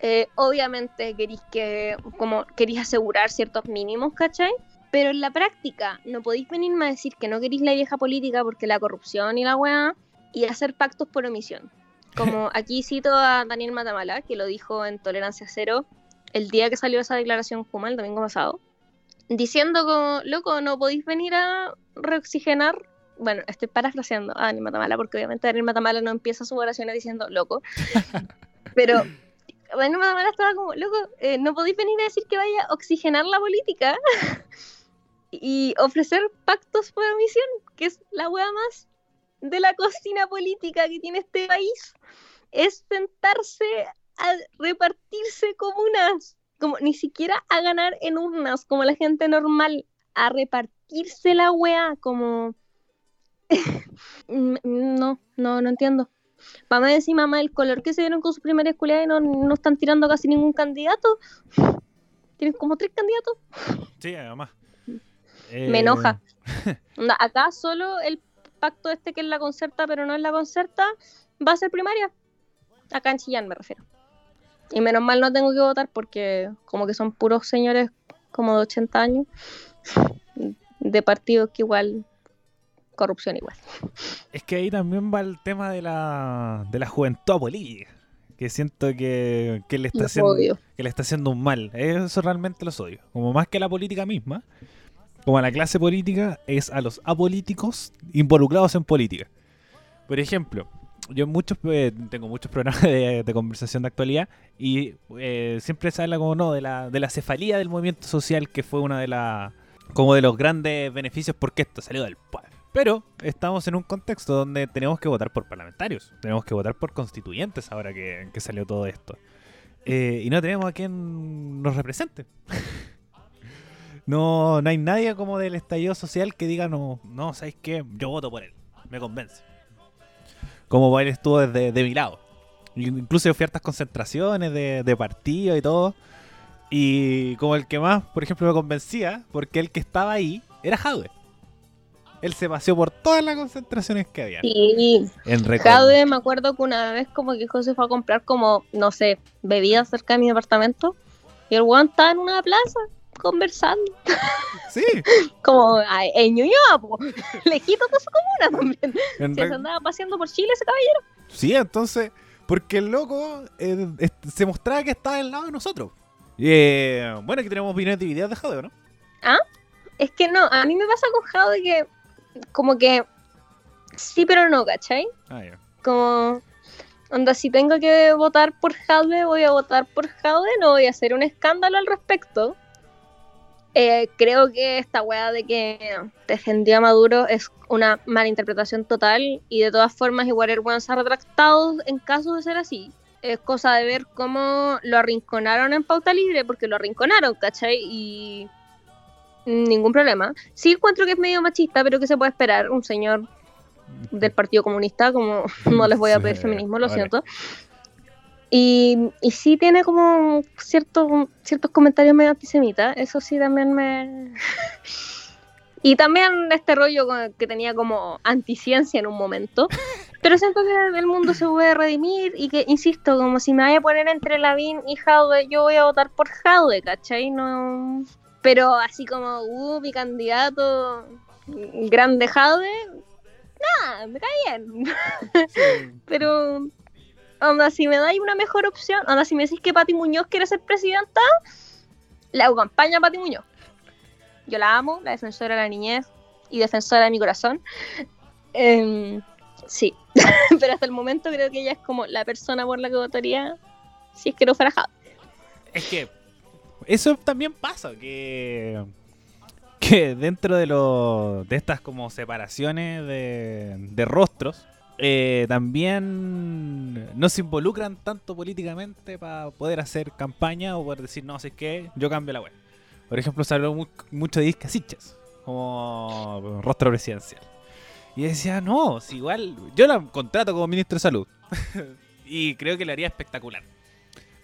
eh, obviamente queréis que, como querías asegurar ciertos mínimos, ¿cachai? Pero en la práctica, no podéis venirme a decir que no queréis la vieja política porque la corrupción y la weá, y hacer pactos por omisión. Como <laughs> aquí cito a Daniel Matamala, que lo dijo en Tolerancia Cero el día que salió esa declaración Kuma, el domingo pasado, diciendo como, loco, no podéis venir a reoxigenar. Bueno, estoy parafraseando a Daniel Matamala, porque obviamente Daniel Matamala no empieza su oración diciendo loco. <laughs> Pero Daniel Matamala estaba como, loco, eh, no podéis venir a decir que vaya a oxigenar la política <laughs> y ofrecer pactos por omisión, que es la wea más de la cocina política que tiene este país. Es sentarse a repartirse comunas, como ni siquiera a ganar en urnas, como la gente normal, a repartirse la weá, como... <laughs> no, no, no entiendo. Vamos a decir, mamá, el color que se dieron con su primera escuela y no, no están tirando casi ningún candidato. Tienen como tres candidatos. Sí, además. <laughs> Me enoja. Eh, acá solo el pacto este que es la concerta, pero no es la concerta, va a ser primaria. Acá en Chillán me refiero. Y menos mal no tengo que votar porque como que son puros señores como de 80 años de partidos que igual corrupción igual. Es que ahí también va el tema de la, de la juventud política. Que siento que, que le está haciendo, que le está haciendo un mal. Eso realmente los odio. Como más que la política misma, como a la clase política, es a los apolíticos involucrados en política. Por ejemplo, yo muchos eh, tengo muchos programas <laughs> de, conversación de actualidad y eh, siempre se habla como no de la, de la cefalía del movimiento social que fue una de las como de los grandes beneficios porque esto salió del pueblo. Pero estamos en un contexto donde tenemos que votar por parlamentarios, tenemos que votar por constituyentes ahora que, salió todo esto. Eh, y no tenemos a quien nos represente. <laughs> no, no hay nadie como del estallido social que diga, no, no, ¿sabes qué? Yo voto por él, me convence como él estuvo desde de mi lado. Incluso fui a hartas concentraciones de, de partido y todo. Y como el que más, por ejemplo, me convencía, porque el que estaba ahí era Jadwe. Él se paseó por todas las concentraciones que había. Sí. En Jadwe, me acuerdo que una vez como que José fue a comprar como, no sé, bebidas cerca de mi departamento. Y el weón estaba en una plaza conversando. Sí. <laughs> Como en Ñuñoa, <laughs> lejito de su comuna también. Se andaba paseando por Chile ese caballero. Sí, entonces, porque el loco eh, se mostraba que estaba al lado de nosotros. Eh, bueno, aquí tenemos opiniones divididas de Jade, ¿no? Ah, es que no, a mí me pasa con Jade que, como que, sí, pero no, ¿cachai? Ah, ya. Como, onda, si tengo que votar por Jade, voy a votar por Jade, no voy a hacer un escándalo al respecto eh, creo que esta weá de que defendió a Maduro es una mala interpretación total y de todas formas igual el weón se ha retractado en caso de ser así. Es cosa de ver cómo lo arrinconaron en pauta libre, porque lo arrinconaron, ¿cachai? Y ningún problema. Sí encuentro que es medio machista, pero que se puede esperar un señor del Partido Comunista, como <laughs> no les voy a pedir feminismo, lo siento. Y, y sí tiene como ciertos ciertos comentarios medio antisemitas, eso sí también me... <laughs> y también este rollo que tenía como anticiencia en un momento. <laughs> Pero siento que el mundo se puede redimir y que, insisto, como si me vaya a poner entre Lavín y Jaude, yo voy a votar por Jaude, ¿cachai? No... Pero así como, uh, mi candidato grande Jaude, nada, me cae bien. <laughs> Pero onda, si me dais una mejor opción, onda, si me decís que Pati Muñoz quiere ser presidenta, le hago campaña a Pati Muñoz. Yo la amo, la defensora de la niñez y defensora de mi corazón. Em, sí, <laughs> pero hasta el momento creo que ella es como la persona por la que votaría si es que no fuera Jade. Es que eso también pasa, que que dentro de lo, de estas como separaciones de, de rostros eh, también no se involucran tanto políticamente para poder hacer campaña o poder decir, no, si es que yo cambio la web. Por ejemplo, se mucho de Iscasiches como rostro presidencial. Y decía, no, si igual yo la contrato como ministro de salud. <laughs> y creo que le haría espectacular.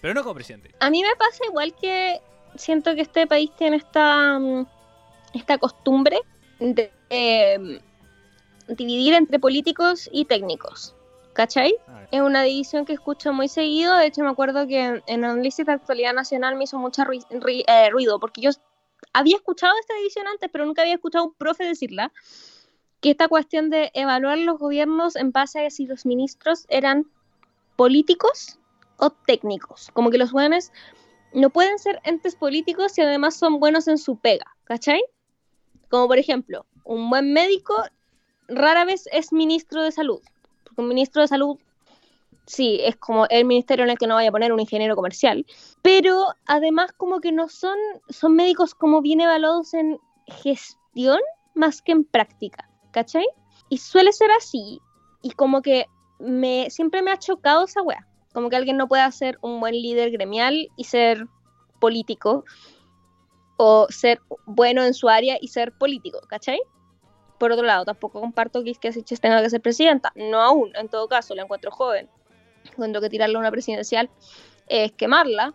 Pero no como presidente. A mí me pasa igual que siento que este país tiene esta, mm, esta costumbre de... Eh, dividir entre políticos y técnicos. ¿Cachai? Ah, es una división que escucho muy seguido. De hecho, me acuerdo que en análisis de actualidad nacional me hizo mucho eh, ruido, porque yo había escuchado esta división antes, pero nunca había escuchado a un profe decirla, que esta cuestión de evaluar los gobiernos en base a si los ministros eran políticos o técnicos, como que los jóvenes no pueden ser entes políticos y además son buenos en su pega, ¿cachai? Como por ejemplo, un buen médico rara vez es ministro de salud, porque un ministro de salud sí, es como el ministerio en el que no vaya a poner un ingeniero comercial, pero además como que no son, son médicos como bien evaluados en gestión más que en práctica, ¿cachai? Y suele ser así, y como que me, siempre me ha chocado esa wea, como que alguien no pueda ser un buen líder gremial y ser político, o ser bueno en su área y ser político, ¿cachai? Por otro lado, tampoco comparto que Isquiasiches tenga que ser presidenta, no aún, en todo caso, la encuentro joven, cuando que tirarle a una presidencial es quemarla.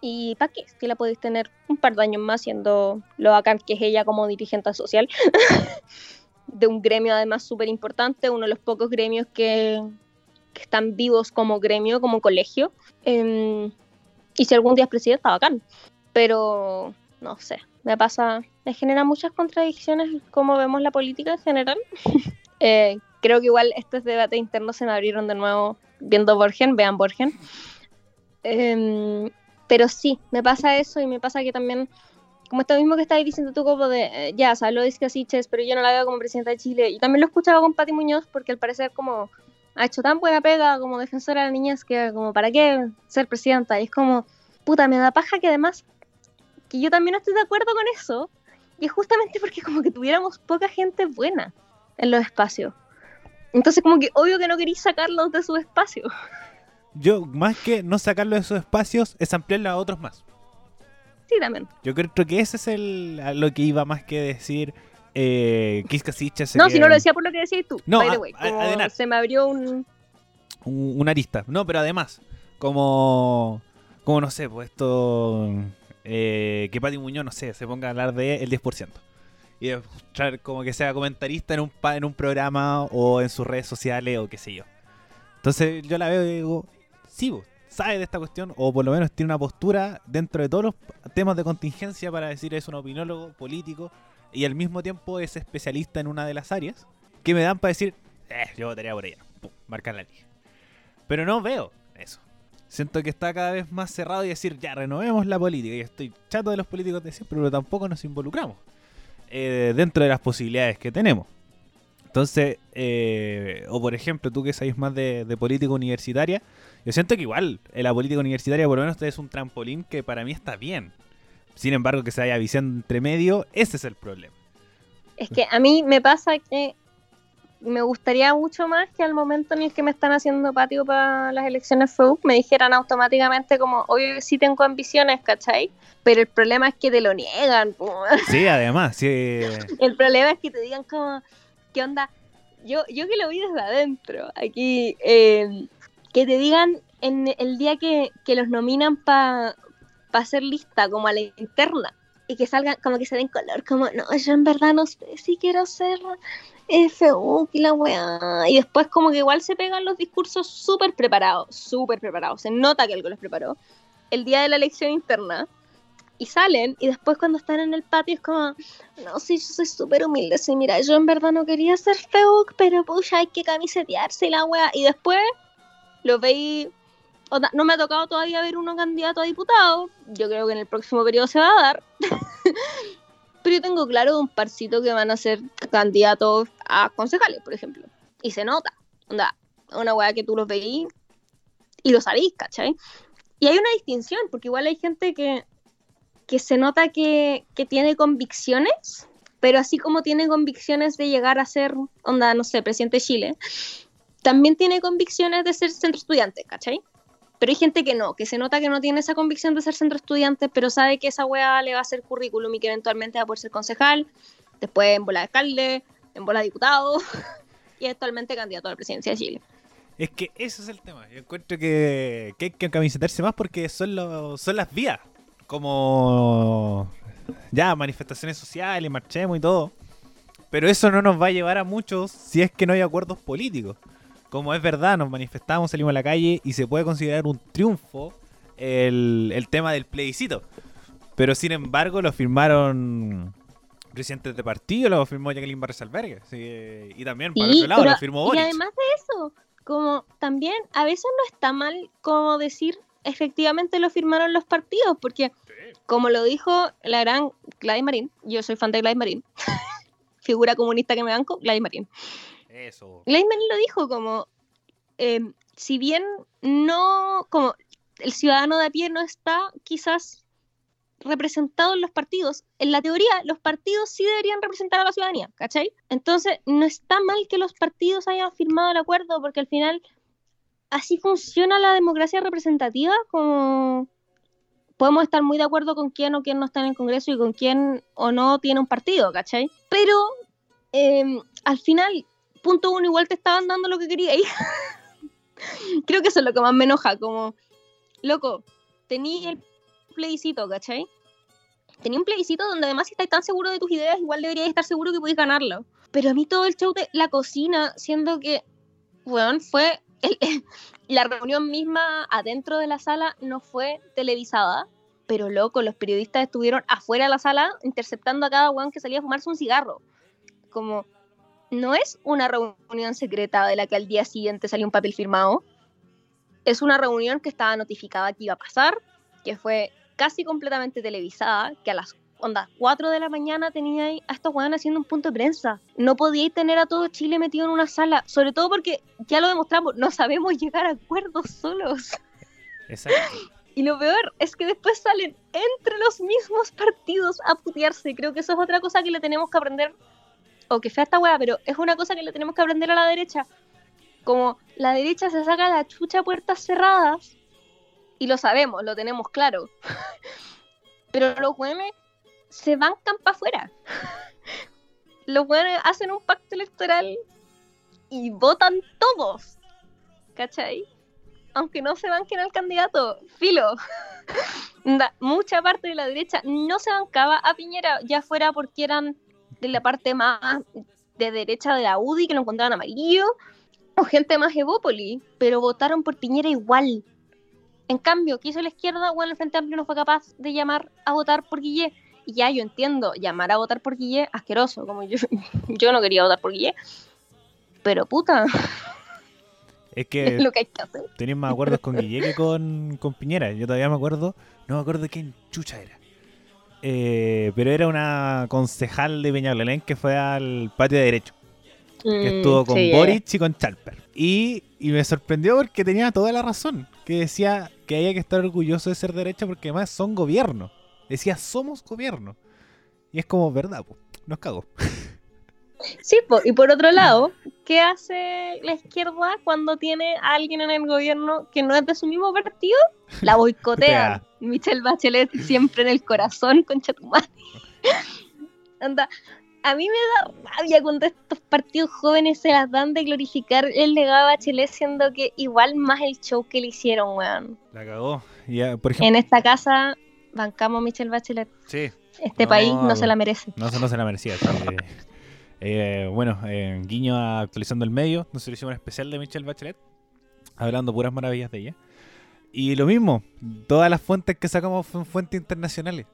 ¿Y para qué? Si la podéis tener un par de años más siendo lo bacán que es ella como dirigente social. <laughs> de un gremio además súper importante, uno de los pocos gremios que, que, están vivos como gremio, como colegio. Eh, y si algún día es presidenta, bacán. Pero no sé, me pasa, me genera muchas contradicciones como vemos la política en general. <laughs> eh, creo que igual estos debates internos se me abrieron de nuevo viendo Borgen, vean Borgen. Eh, pero sí, me pasa eso y me pasa que también, como esto mismo que estáis diciendo tú, como de, eh, ya, se habló de Iscasiches, pero yo no la veo como presidenta de Chile. Y también lo escuchaba con Pati Muñoz porque al parecer como ha hecho tan buena pega como defensora de las niñas que como, ¿para qué ser presidenta? Y es como, puta, me da paja que además, que yo también no estoy de acuerdo con eso. Y es justamente porque como que tuviéramos poca gente buena en los espacios. Entonces, como que obvio que no queréis sacarlos de su espacio. Yo, más que no sacarlos de sus espacios, es ampliarlo a otros más. Sí, también. Yo creo que ese es el, a lo que iba más que decir eh, Kiskasicha. No, si no lo decía por lo que decías tú. No, by the way, a- se me abrió un... un- una arista. No, pero además, como, como no sé, pues esto, eh, que Pati Muñoz, no sé, se ponga a hablar de el 10%. Y como que sea comentarista en un, en un programa o en sus redes sociales o qué sé yo. Entonces yo la veo y digo, sí, sabe de esta cuestión o por lo menos tiene una postura dentro de todos los temas de contingencia para decir es un opinólogo político y al mismo tiempo es especialista en una de las áreas que me dan para decir, eh, yo votaría por ella, Pum, marcar la línea. Pero no veo. Siento que está cada vez más cerrado y decir, ya, renovemos la política. Y estoy chato de los políticos de siempre, pero tampoco nos involucramos eh, dentro de las posibilidades que tenemos. Entonces, eh, o por ejemplo, tú que sabes más de, de política universitaria, yo siento que igual en la política universitaria por lo menos es un trampolín que para mí está bien. Sin embargo, que se haya visión entre medio, ese es el problema. Es que a mí me pasa que me gustaría mucho más que al momento en el que me están haciendo patio para las elecciones FEUC me dijeran automáticamente como, oye, sí tengo ambiciones, ¿cachai? Pero el problema es que te lo niegan. <laughs> Sí, además, sí. El problema es que te digan como, ¿qué onda? Yo, yo que lo vi desde adentro, aquí, eh, que te digan en el día que, que los nominan para hacer lista, como a la interna, y que salgan, como que se den color, como, no, yo en verdad no sé si quiero ser FU y la weá. Y después como que igual se pegan los discursos súper preparados, súper preparados, se nota que algo los preparó, el día de la elección interna y salen y después cuando están en el patio es como, no, sí, yo soy súper humilde, sí, mira, yo en verdad no quería ser Facebook, pero pucha, hay que camisetearse y la wea. Y después lo veis, no me ha tocado todavía ver uno candidato a diputado, yo creo que en el próximo periodo se va a dar. <laughs> pero yo tengo claro un parcito que van a ser candidatos a concejales, por ejemplo. Y se nota, onda, una wea que tú los veís y lo sabéis, ¿cachai? Y hay una distinción, porque igual hay gente que, que se nota que, que tiene convicciones, pero así como tiene convicciones de llegar a ser, onda, no sé, presidente de Chile, también tiene convicciones de ser centro estudiante, ¿cachai? Pero hay gente que no, que se nota que no tiene esa convicción de ser centro estudiante, pero sabe que esa weá le va a hacer currículum y que eventualmente va a poder ser concejal, después en bola de alcalde, en bola de diputado <laughs> y actualmente candidato a la presidencia de Chile. Es que ese es el tema. Yo encuentro que, que hay que camisetarse más porque son, los son las vías. Como ya, manifestaciones sociales, marchemos y todo. Pero eso no nos va a llevar a muchos si es que no hay acuerdos políticos. Como es verdad, nos manifestamos, salimos a la calle y se puede considerar un triunfo el, el tema del plebiscito. Pero sin embargo lo firmaron presidentes de partido, lo firmó Jacqueline Barres Albergue. y también, por otro lado, lo firmó Boris. Y además de eso, como también a veces no está mal como decir efectivamente lo firmaron los partidos, porque como lo dijo la gran Gladys Marín, yo soy fan de Gladys Marín, <laughs> figura comunista que me banco, Gladys Marín. Eso. Lo dijo como, em, si bien no, como el ciudadano de a pie no está quizás representado en los partidos, en la teoría los partidos sí deberían representar a la ciudadanía, ¿cachai? Entonces no está mal que los partidos hayan firmado el acuerdo porque al final así funciona la democracia representativa, como podemos estar muy de acuerdo con quién o quién no está en el Congreso y con quién o no tiene un partido, ¿cachai? Pero em, al final, punto uno, igual te estaban dando lo que queríais. <laughs> Creo que eso es lo que más me enoja, como, loco, tenía el plebiscito, ¿cachai? Tenía un plebiscito donde además si estáis tan seguro de tus ideas, igual deberíais estar seguro que podéis ganarlo. Pero a mí todo el show de la cocina, siendo que, bueno, fue la reunión misma adentro de la sala no fue televisada, pero loco, los periodistas estuvieron afuera de la sala interceptando a cada weón que salía a fumarse un cigarro. Como, no es una reunión secreta de la que al día siguiente salió un papel firmado. Es una reunión que estaba notificada que iba a pasar, que fue casi completamente televisada, que a las onda, 4 de la mañana tenía a estos weones haciendo un punto de prensa. No podíais tener a todo Chile metido en una sala, sobre todo porque ya lo demostramos, no sabemos llegar a acuerdos solos. Exacto. Y lo peor es que después salen entre los mismos partidos a putearse. Creo que eso es otra cosa que le tenemos que aprender. O que fea esta weá, pero es una cosa que le tenemos que aprender a la derecha. Como la derecha se saca la chucha a puertas cerradas. Y lo sabemos, lo tenemos claro. <laughs> pero los weones se bancan para afuera. <laughs> Los buenos hacen un pacto electoral y votan todos. ¿Cachai? Aunque no se banquen al candidato, filo. <laughs> mucha parte de la derecha no se bancaba a Piñera, ya fuera porque eran de la parte más de derecha de la UDI, que lo encontraban amarillo, o gente más evópoli, pero votaron por Piñera igual. En cambio, ¿qué hizo la izquierda? Bueno, el Frente Amplio no fue capaz de llamar a votar por Guille ya yo entiendo, llamar a votar por Guille, asqueroso, como yo, <laughs> yo no quería votar por Guille, pero puta. <laughs> Es que, es lo que hay que hacer. Más acuerdos con Guille que con, con Piñera. Yo todavía me acuerdo, no me acuerdo de quién chucha era. Eh, pero era una concejal de Peñalolén que fue al patio de derecho. que mm, estuvo con Boric y con Chalper. Y, y, me sorprendió porque tenía toda la razón. Que decía que había que estar orgulloso de ser derecha porque además son gobierno. Decía, somos gobierno. Y es como, verdad, pues, nos cago. <laughs> Sí, y por otro lado, ¿qué hace la izquierda cuando tiene a alguien en el gobierno que no es de su mismo partido? La <laughs> boicotea. Michelle Bachelet siempre en el corazón, con Chatumani. Anda, a mí me da rabia cuando estos partidos jóvenes se las dan de glorificar el legado de Bachelet, siendo que igual más el show que le hicieron, weón. La cagó. por ejemplo, en esta casa bancamos Michelle Bachelet. Sí. Este país no se la merece. No, no se la merecía. Eh, bueno, eh, guiño a actualizando el medio. Nosotros hicimos un especial de Michelle Bachelet. Hablando puras maravillas de ella. Y lo mismo, todas las fuentes que sacamos son fuentes internacionales.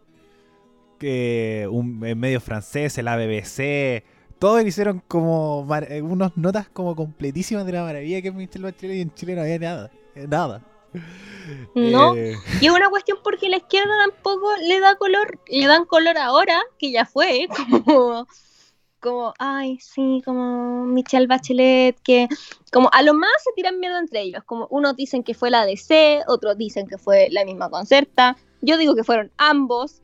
Que un medio francés, la BBC, todos hicieron como eh, unas notas como completísimas de la maravilla que es Michelle Bachelet y en Chile no había nada. Nada. No, eh. y es una cuestión porque la izquierda tampoco le da color, le dan color ahora, que ya fue, <laughs> como, como, ay, sí, como Michelle Bachelet, que como a lo más se tiran miedo entre ellos, como unos dicen que fue la DC, otros dicen que fue la misma concerta, yo digo que fueron ambos,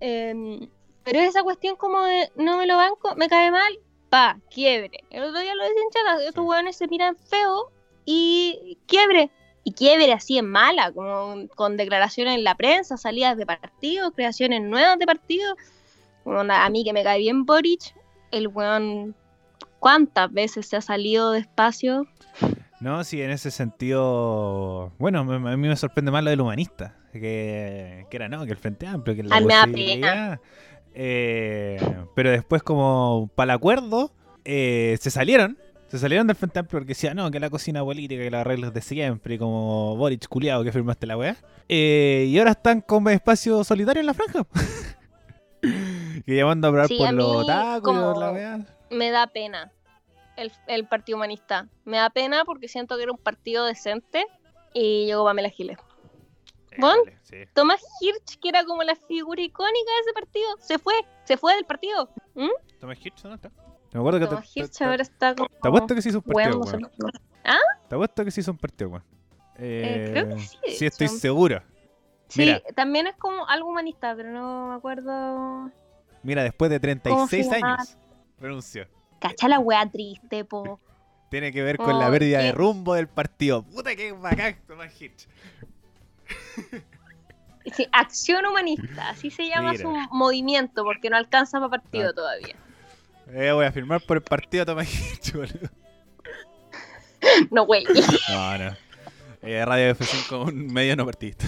em, pero esa cuestión como de no me lo banco, me cae mal, pa, quiebre. El otro día lo decían chatas, estos hueones se miran feo y quiebre y quiebre así en mala, como con declaraciones en la prensa, salidas de partido, creaciones nuevas de partido. a mí que me cae bien Boric, el weón, ¿cuántas veces se ha salido de espacio? No, sí, en ese sentido, bueno, a mí me sorprende más lo del humanista, que, era no, que el Frente Amplio, que la posibilidad, eh, pero después como para el acuerdo, eh, se salieron Se salieron del Frente Amplio porque decían, no, que la cocina política, que las reglas de siempre, como Boric culiado que firmaste la weá. Eh, y ahora están con espacio solitario en la franja. <laughs> que llamando a hablar Sí, por a mí los tacos y como- por la weá. Me da pena el, el Partido Humanista. Me da pena porque siento que era un partido decente y llegó Pamela Giles. ¿Bon? Eh, sí. Tomás Hirsch, que era como la figura icónica de ese partido, se fue, se fue del partido. ¿Mm? Tomás Hirsch, ¿dónde está? Me acuerdo que Tomás Hirsch ahora está como... te apuesto que sí hizo un partido, weón. los- Te apuesto que sí hizo un partido, weón. Eh, creo que sí, de Sí, estoy seguro. Sí, Mira. también es como algo humanista, pero no me acuerdo. Mira, después de ¿Cómo se 36 llamaba? años, renunció. Cacha la wea triste, po. <laughs> Tiene que ver con la Oh, pérdida de rumbo del partido. Puta que bacán, Tomás Hirsch. <laughs> Sí, acción humanista, así se llama Mira. su movimiento, porque no alcanza para partido Ah. todavía. Eh, voy a firmar por el partido Tomás Hirsch, <laughs> boludo. No, wey. No, no. Eh, Radio F5 un medio no partidista.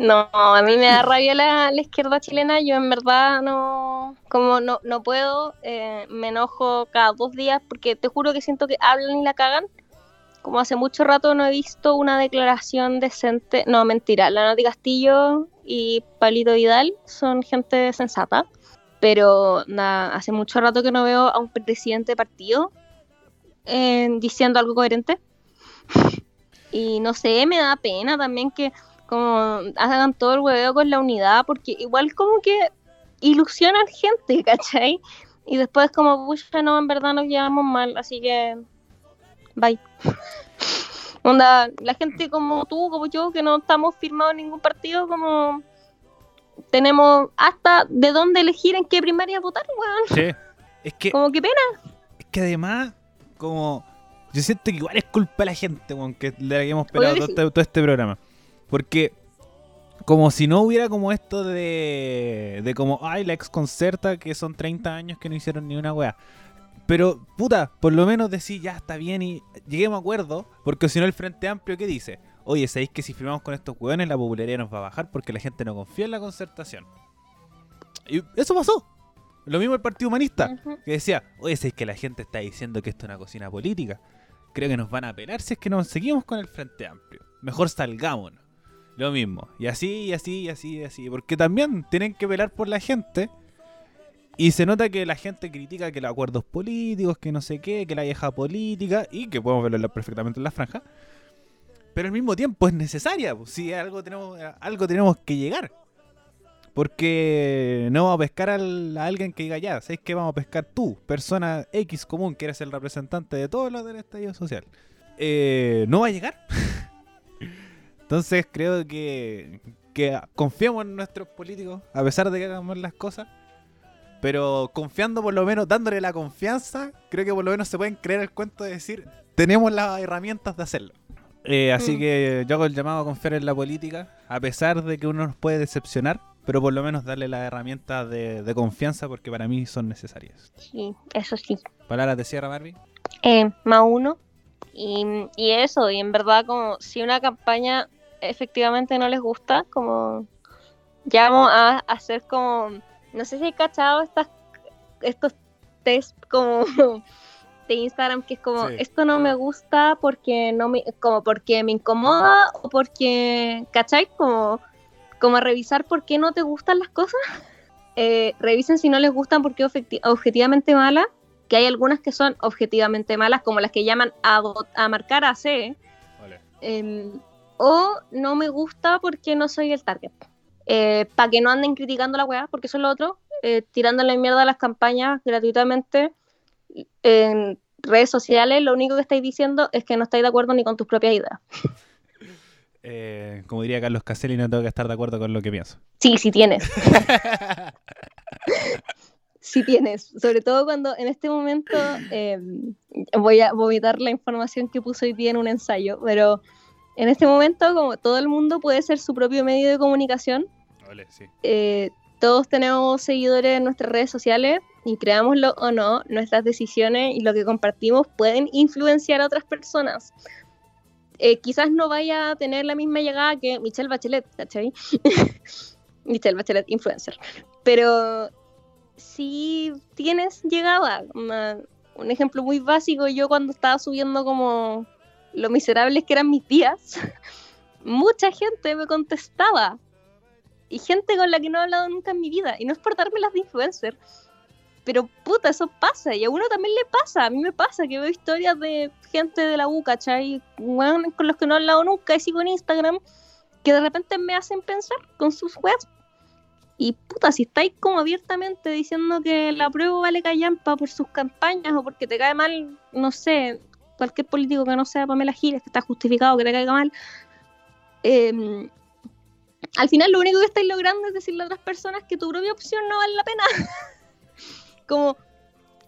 No, a mí me da rabia la, izquierda chilena. Yo en verdad no, como no, no puedo, eh, me enojo cada dos días porque te juro que siento que hablan y la cagan. Como hace mucho rato no he visto una declaración decente. No, mentira. La Noti Castillo y Palito Vidal son gente sensata. Pero hace mucho rato que no veo a un presidente de partido eh, diciendo algo coherente. <laughs> Y no sé, me da pena también que como hagan todo el hueveo con la unidad, porque igual como que ilusionan gente, <laughs> ¿cachai? Y después como, pucha, no, en verdad nos llevamos mal, así que, bye. <laughs> Onda, la gente como tú, como yo, que no estamos firmados en ningún partido, como tenemos hasta de dónde elegir en qué primaria votar, weón. Sí. Es que, Como que pena. es que además, como. Yo siento que igual es culpa de la gente, weón, que le hayamos pelado todo, este, todo este programa. Porque, como si no hubiera como esto de. de como, ay, la ex concerta, que son 30 años que no hicieron ni una wea. Pero, puta, por lo menos decir, ya está bien y lleguemos a acuerdo, porque si no, el Frente Amplio, ¿qué dice? Oye, ¿sabéis que si firmamos con estos hueones la popularidad nos va a bajar porque la gente no confía en la concertación? Y eso pasó. Lo mismo el Partido Humanista, que decía, oye, ¿sabéis que la gente está diciendo que esto es una cocina política? Creo que nos van a pelar si es que nos seguimos con el Frente Amplio. Mejor salgámonos. Lo mismo. Y así, y así, y así, y así. Porque también tienen que velar por la gente. Y se nota que la gente critica que los acuerdos políticos, que no sé qué, que la vieja política, y que podemos verlo perfectamente en la franja. Pero al mismo tiempo es necesaria. Si algo tenemos, algo tenemos que llegar. Porque no vamos a pescar al- a alguien que diga ya, ¿sabes qué? Vamos a pescar tú, persona X común, que eres el representante de todos los del estallido social. Eh, no va a llegar. <laughs> Entonces creo que, que confiamos en nuestros políticos, a pesar de que hagan mal las cosas. Pero confiando por lo menos, dándole la confianza, creo que por lo menos se pueden creer el cuento de decir, tenemos las herramientas de hacerlo. Eh, así Mm. que yo hago el llamado a confiar en la política, a pesar de que uno nos puede decepcionar, pero por lo menos darle las herramientas de, de confianza porque para mí son necesarias. Sí, eso sí. Palabras de cierre, Barbie. Eh, más uno. Y, y eso, y en verdad, como si una campaña efectivamente no les gusta, como vamos a hacer como, no sé si he cachado estas, estos test como <laughs> de Instagram que es como, Sí. esto no me gusta porque no me, como porque me incomoda o porque, ¿cachai? Como, como a revisar por qué no te gustan las cosas. <laughs> Eh, revisen si no les gustan porque objetivamente objetivamente mala que hay algunas que son objetivamente malas, como las que llaman a marcar a C, em, o no me gusta porque no soy el target. Para que no anden criticando la weá, porque eso es lo otro, eh, tirándole mierda a las campañas gratuitamente en redes sociales, lo único que estáis diciendo es que no estáis de acuerdo ni con tus propias ideas. <laughs> Eh, como diría Carlos Caselli, no tengo que estar de acuerdo con lo que pienso. Sí, sí tienes. <laughs> Sí tienes, sobre todo cuando en este momento eh, voy a vomitar la información que puse hoy día en un ensayo, pero en este momento como todo el mundo puede ser su propio medio de comunicación, sí. eh, todos tenemos seguidores en nuestras redes sociales y creámoslo o no, nuestras decisiones y lo que compartimos pueden influenciar a otras personas. Eh, quizás no vaya a tener la misma llegada que Michelle Bachelet, ¿cachai? <laughs> Michelle Bachelet, influencer. Pero si tienes llegada, un ejemplo muy básico, yo cuando estaba subiendo como lo miserables que eran mis días, <laughs> mucha gente me contestaba. Y gente con la que no he hablado nunca en mi vida. Y no es por darme las de influencer. Pero puta, eso pasa. Y a uno también le pasa. A mí me pasa que veo historias de gente de la U, ¿cachai? con los que no he hablado nunca y sigo en Instagram. Que de repente me hacen pensar con sus webs. Y puta, si estáis como abiertamente diciendo que la prueba vale callampa por sus campañas o porque te cae mal, no sé, cualquier político que no sea Pamela Giles, que está justificado que te caiga mal, eh, al final lo único que estáis logrando es decirle a otras personas que tu propia opción no vale la pena. <laughs> como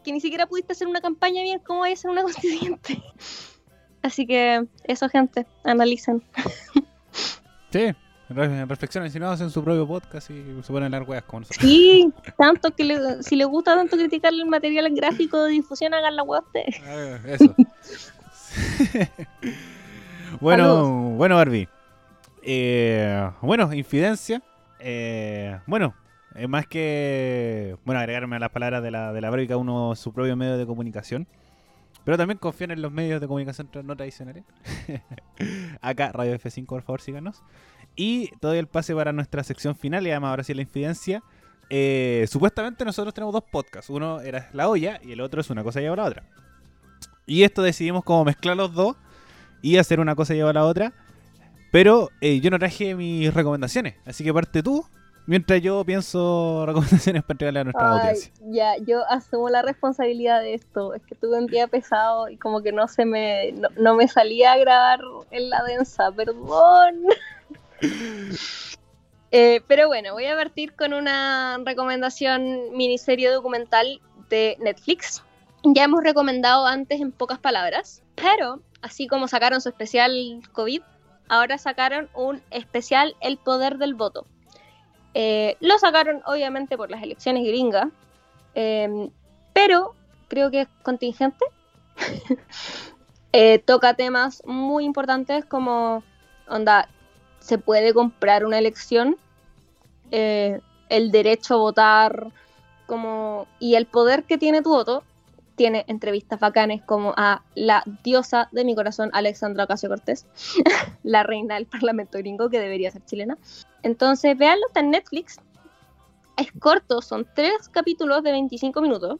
que ni siquiera pudiste hacer una campaña bien, ¿cómo vais a hacer una <laughs> constituyente? Así que eso, gente, analicen. sí, reflexionen, si no hacen su propio podcast y se ponen las weas como nosotros. Sí, tanto que si les gusta tanto criticar el material gráfico de difusión, hagan la web ustedes. Ah, eso. <laughs> bueno, bueno, Barbie. Eh, bueno, infidencia. Eh, bueno, es más que. Bueno, agregarme a las palabras de la, de la Barbie, uno su propio medio de comunicación. Pero también confían en los medios de comunicación no tradicionales. <laughs> Acá, Radio F5, por favor, síganos. Y todavía el pase para nuestra sección final, y además ahora sí la infidencia. Eh, supuestamente nosotros tenemos dos podcasts. Uno era La Olla y el otro es Una cosa lleva a la otra. Y esto decidimos como mezclar los dos y hacer una cosa lleva a la otra. Pero eh, yo no traje mis recomendaciones, así que parte tú, mientras yo pienso <laughs> recomendaciones para entregarle a nuestra audiencia. Ya, yo asumo la responsabilidad de esto. Es que tuve un día pesado y como que no se me, no, me salía a grabar en la densa, perdón. <laughs> Eh, pero bueno, voy a partir con una recomendación miniserie documental de Netflix. Ya hemos recomendado antes en pocas palabras, pero así como sacaron su especial COVID, ahora sacaron un especial El Poder del Voto. Eh, lo sacaron obviamente por las elecciones gringas, em, pero creo que es contingente. <laughs> Eh, toca temas muy importantes como, onda, se puede comprar una elección, eh, el derecho a votar, como, y el poder que tiene tu voto tiene entrevistas bacanes como a la diosa de mi corazón, Alexandra Ocasio Cortés, <laughs> la reina del Parlamento gringo, que debería ser chilena. Entonces, véanlo, está en Netflix. Es corto, son tres capítulos de 25 minutos.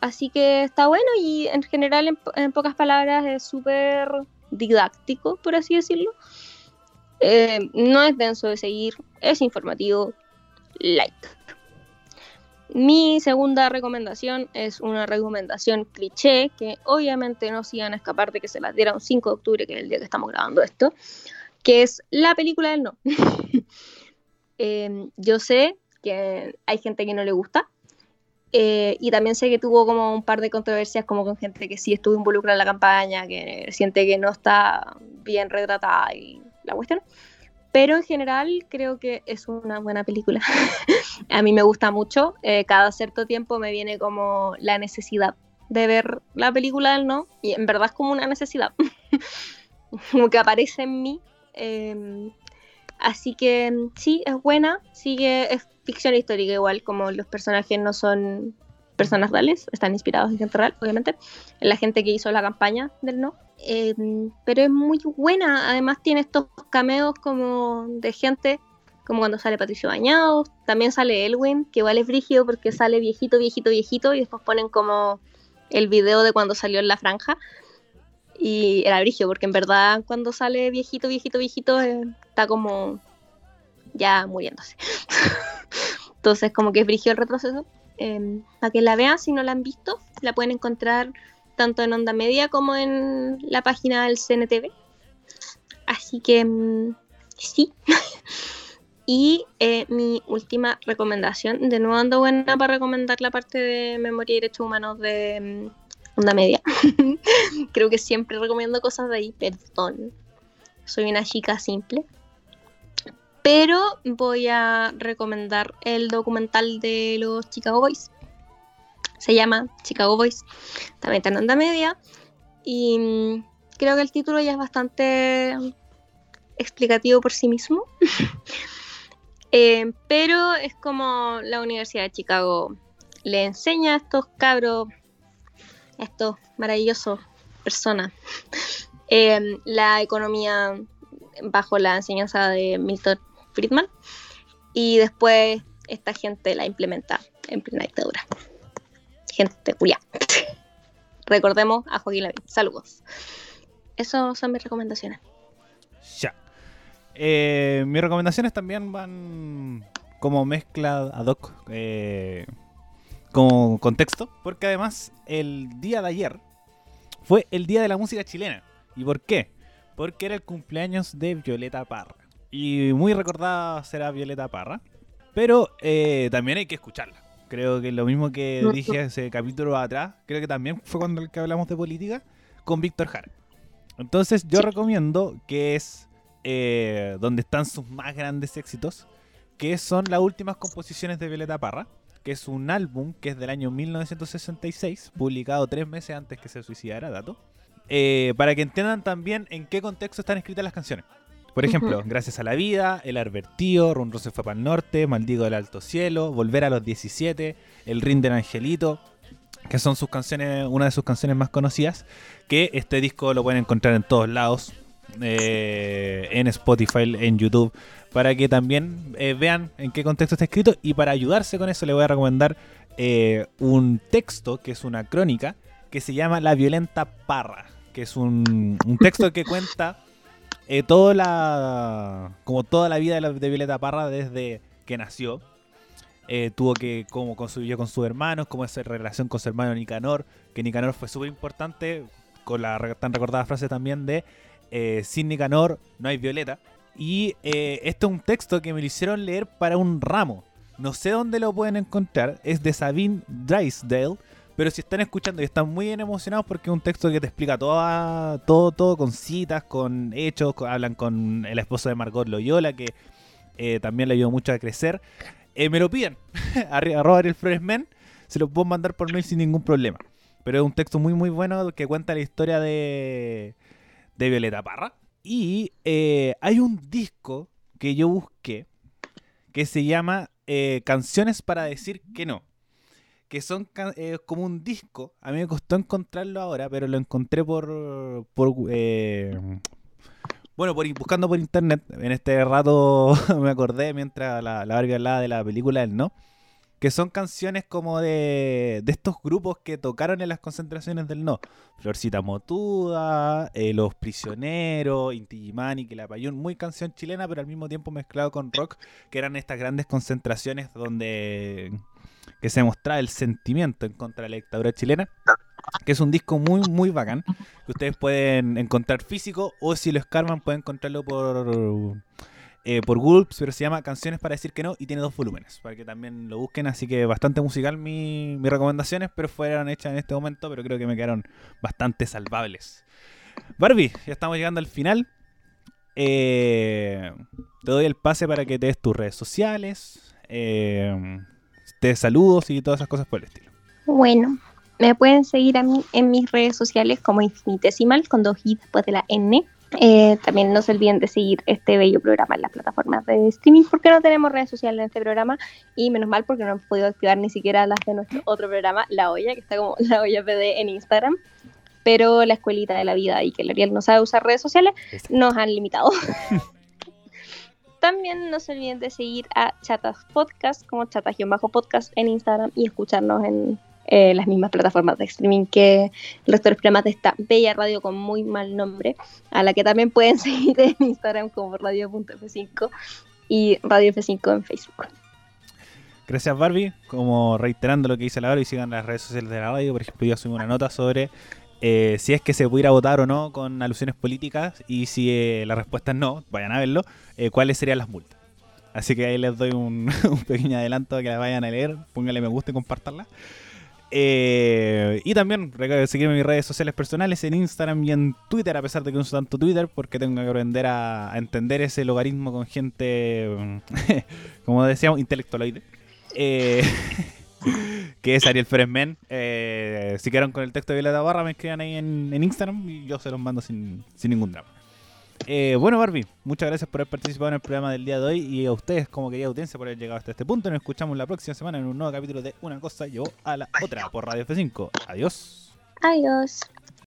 Así que está bueno y en general, en, pocas palabras, es súper didáctico, por así decirlo. Eh, no es denso de seguir, es informativo. Like. Mi segunda recomendación es una recomendación cliché que obviamente no se iban a escapar de que se las diera un 5 de octubre, que es el día que estamos grabando esto, que es la película del no. <laughs> Em, yo sé que hay gente que no le gusta eh, y también sé que tuvo como un par de controversias como con gente que sí estuvo involucrada en la campaña, que siente que no está bien retratada y la cuestión. Pero en general creo que es una buena película. <laughs> a mí me gusta mucho. Eh, cada cierto tiempo me viene como la necesidad de ver la película del no. Y en verdad es como una necesidad. <laughs> como que aparece en mí. Em, así que sí, es buena. Sigue, es ficción histórica igual, como los personajes no son personas reales, están inspirados en gente real, obviamente, en la gente que hizo la campaña del no. Em, pero es muy buena, además tiene estos cameos como de gente, como cuando sale Patricio Bañado, también sale Elwin, que igual es brígido porque sale viejito, viejito, viejito, y después ponen como el video de cuando salió en la franja. Y era brígido, porque en verdad cuando sale viejito, viejito, viejito, eh, está como ya muriéndose. <laughs> Entonces como que es brígido el retroceso. Em, para que la vean, si no la han visto, la pueden encontrar tanto en Onda Media como en la página del CNTV. Así que mm, sí. <laughs> y eh, mi última recomendación, de nuevo ando buena para recomendar la parte de memoria y derechos humanos de mm, Onda Media. <laughs> Creo que siempre recomiendo cosas de ahí, perdón. Soy una chica simple. Pero voy a recomendar el documental de los Chicago Boys. Se llama Chicago Boys. También está en onda media. Y mm, creo que el título ya es bastante explicativo por sí mismo. <laughs> Eh, pero es como la Universidad de Chicago le enseña a estos cabros estos maravillosos personas, <laughs> em, la economía bajo la enseñanza de Milton Friedman y después esta gente la implementa en plena dictadura. Gente culia. <laughs> Recordemos a Joaquín Lavín. Saludos. Esas son mis recomendaciones. Ya. Eh, mis recomendaciones también van como mezcla ad hoc, eh, como contexto, porque además el día de ayer fue el día de la música chilena. ¿Y por qué? Porque era el cumpleaños de Violeta Parra. Y muy recordada será Violeta Parra. Pero eh, también hay que escucharla. Creo que lo mismo que dije ese capítulo atrás, creo que también fue cuando el que hablamos de política, con Víctor Jara. Entonces yo recomiendo que es eh, donde están sus más grandes éxitos, que son las últimas composiciones de Violeta Parra, que es un álbum que es del año 1966, publicado tres meses antes que se suicidara, dato, eh, para que entiendan también en qué contexto están escritas las canciones. Por ejemplo, Gracias a la Vida, El Arbertío, Run se fue para el norte, Maldigo del Alto Cielo, Volver a los 17, El Rin del Angelito, que son sus canciones, una de sus canciones más conocidas, que este disco lo pueden encontrar en todos lados, eh, en Spotify, en YouTube, para que también eh, vean en qué contexto está escrito. Y para ayudarse con eso le voy a recomendar eh, un texto que es una crónica que se llama La Violenta Parra, que es un, un texto que cuenta eh, toda la, como toda la vida de, Violeta Parra desde que nació. Eh, tuvo que, como convivió con sus hermanos, cómo esa relación con su hermano Nicanor, que Nicanor fue súper importante, con la tan recordada frase también de eh, sin Nicanor no hay Violeta. Y este es un texto que me lo hicieron leer para un ramo. No sé dónde lo pueden encontrar. Es de Sabine Drysdale. Pero si están escuchando y están muy bien emocionados porque es un texto que te explica todo, todo, todo con citas, con hechos, hablan con el esposo de Margot Loyola, que eh, también le ayudó mucho a crecer, eh, me lo piden. <laughs> Arroba el Flores Men, se lo puedo mandar por mail sin ningún problema. Pero es un texto muy, muy bueno que cuenta la historia de, Violeta Parra. Y eh, hay un disco que yo busqué que se llama Canciones para decir que no que son eh, como un disco. A mí me costó encontrarlo ahora, pero lo encontré por, por eh, bueno, por buscando por internet. En este rato <laughs> me acordé mientras la, la Barbie hablaba de la película del No. Que son canciones como de, de estos grupos que tocaron en las concentraciones del No. Florcita Motuda, eh, Los Prisioneros, Inti que La Payún. Muy canción chilena, pero al mismo tiempo mezclado con rock. Que eran estas grandes concentraciones donde que se mostraba el sentimiento en contra de la dictadura chilena, que es un disco muy, muy bacán, que ustedes pueden encontrar físico o si lo escarman pueden encontrarlo por, eh, por Google, pero se llama Canciones para decir que no y tiene dos volúmenes, para que también lo busquen, así que bastante musical mi, mis recomendaciones, pero fueron hechas en este momento, pero creo que me quedaron bastante salvables. Barbie, ya estamos llegando al final. Eh, te doy el pase para que te des tus redes sociales. Eh, de saludos y todas esas cosas por el estilo. Bueno, me pueden seguir a mí en mis redes sociales como infinitesimal con dos i después de la n. Eh, también no se olviden de seguir este bello programa en las plataformas de streaming porque no tenemos redes sociales en este programa y menos mal porque no hemos podido activar ni siquiera las de nuestro otro programa, La Olla, que está como <laughs> La Olla PD en Instagram. Pero la escuelita de la vida y que el Ariel no sabe usar redes sociales nos han limitado. <laughs> También no se olviden de seguir a Chatas Podcast como chatas-podcast en Instagram y escucharnos en eh, las mismas plataformas de streaming que el resto de los programas de esta bella radio con muy mal nombre, a la que también pueden <laughs> seguir en Instagram como radio.f5 y Radio F5 en Facebook. Gracias Barbie, como reiterando lo que dice la Barbie, sigan las redes sociales de la radio, por ejemplo yo subí una nota sobre eh, si es que se pudiera votar o no con alusiones políticas y si eh, la respuesta es no, vayan a verlo, eh, cuáles serían las multas. Así que ahí les doy un, <laughs> pequeño adelanto que la vayan a leer, pónganle me gusta y compartanla. y también seguirme en mis redes sociales personales, en Instagram y en Twitter, a pesar de que no uso tanto Twitter, porque tengo que aprender a, a entender ese logaritmo con gente, <laughs> como decíamos, intelectualoide. <laughs> <laughs> Que es Ariel Fresmen. Eh, si quieren con el texto de Violeta Barra, me escriban ahí en, Instagram y yo se los mando sin, ningún drama. Eh, bueno, Barbie, muchas gracias por haber participado en el programa del día de hoy y a ustedes, como querida audiencia, por haber llegado hasta este punto. Nos escuchamos la próxima semana en un nuevo capítulo de Una Cosa Llevó a la Otra por Radio F5. Adiós. Adiós.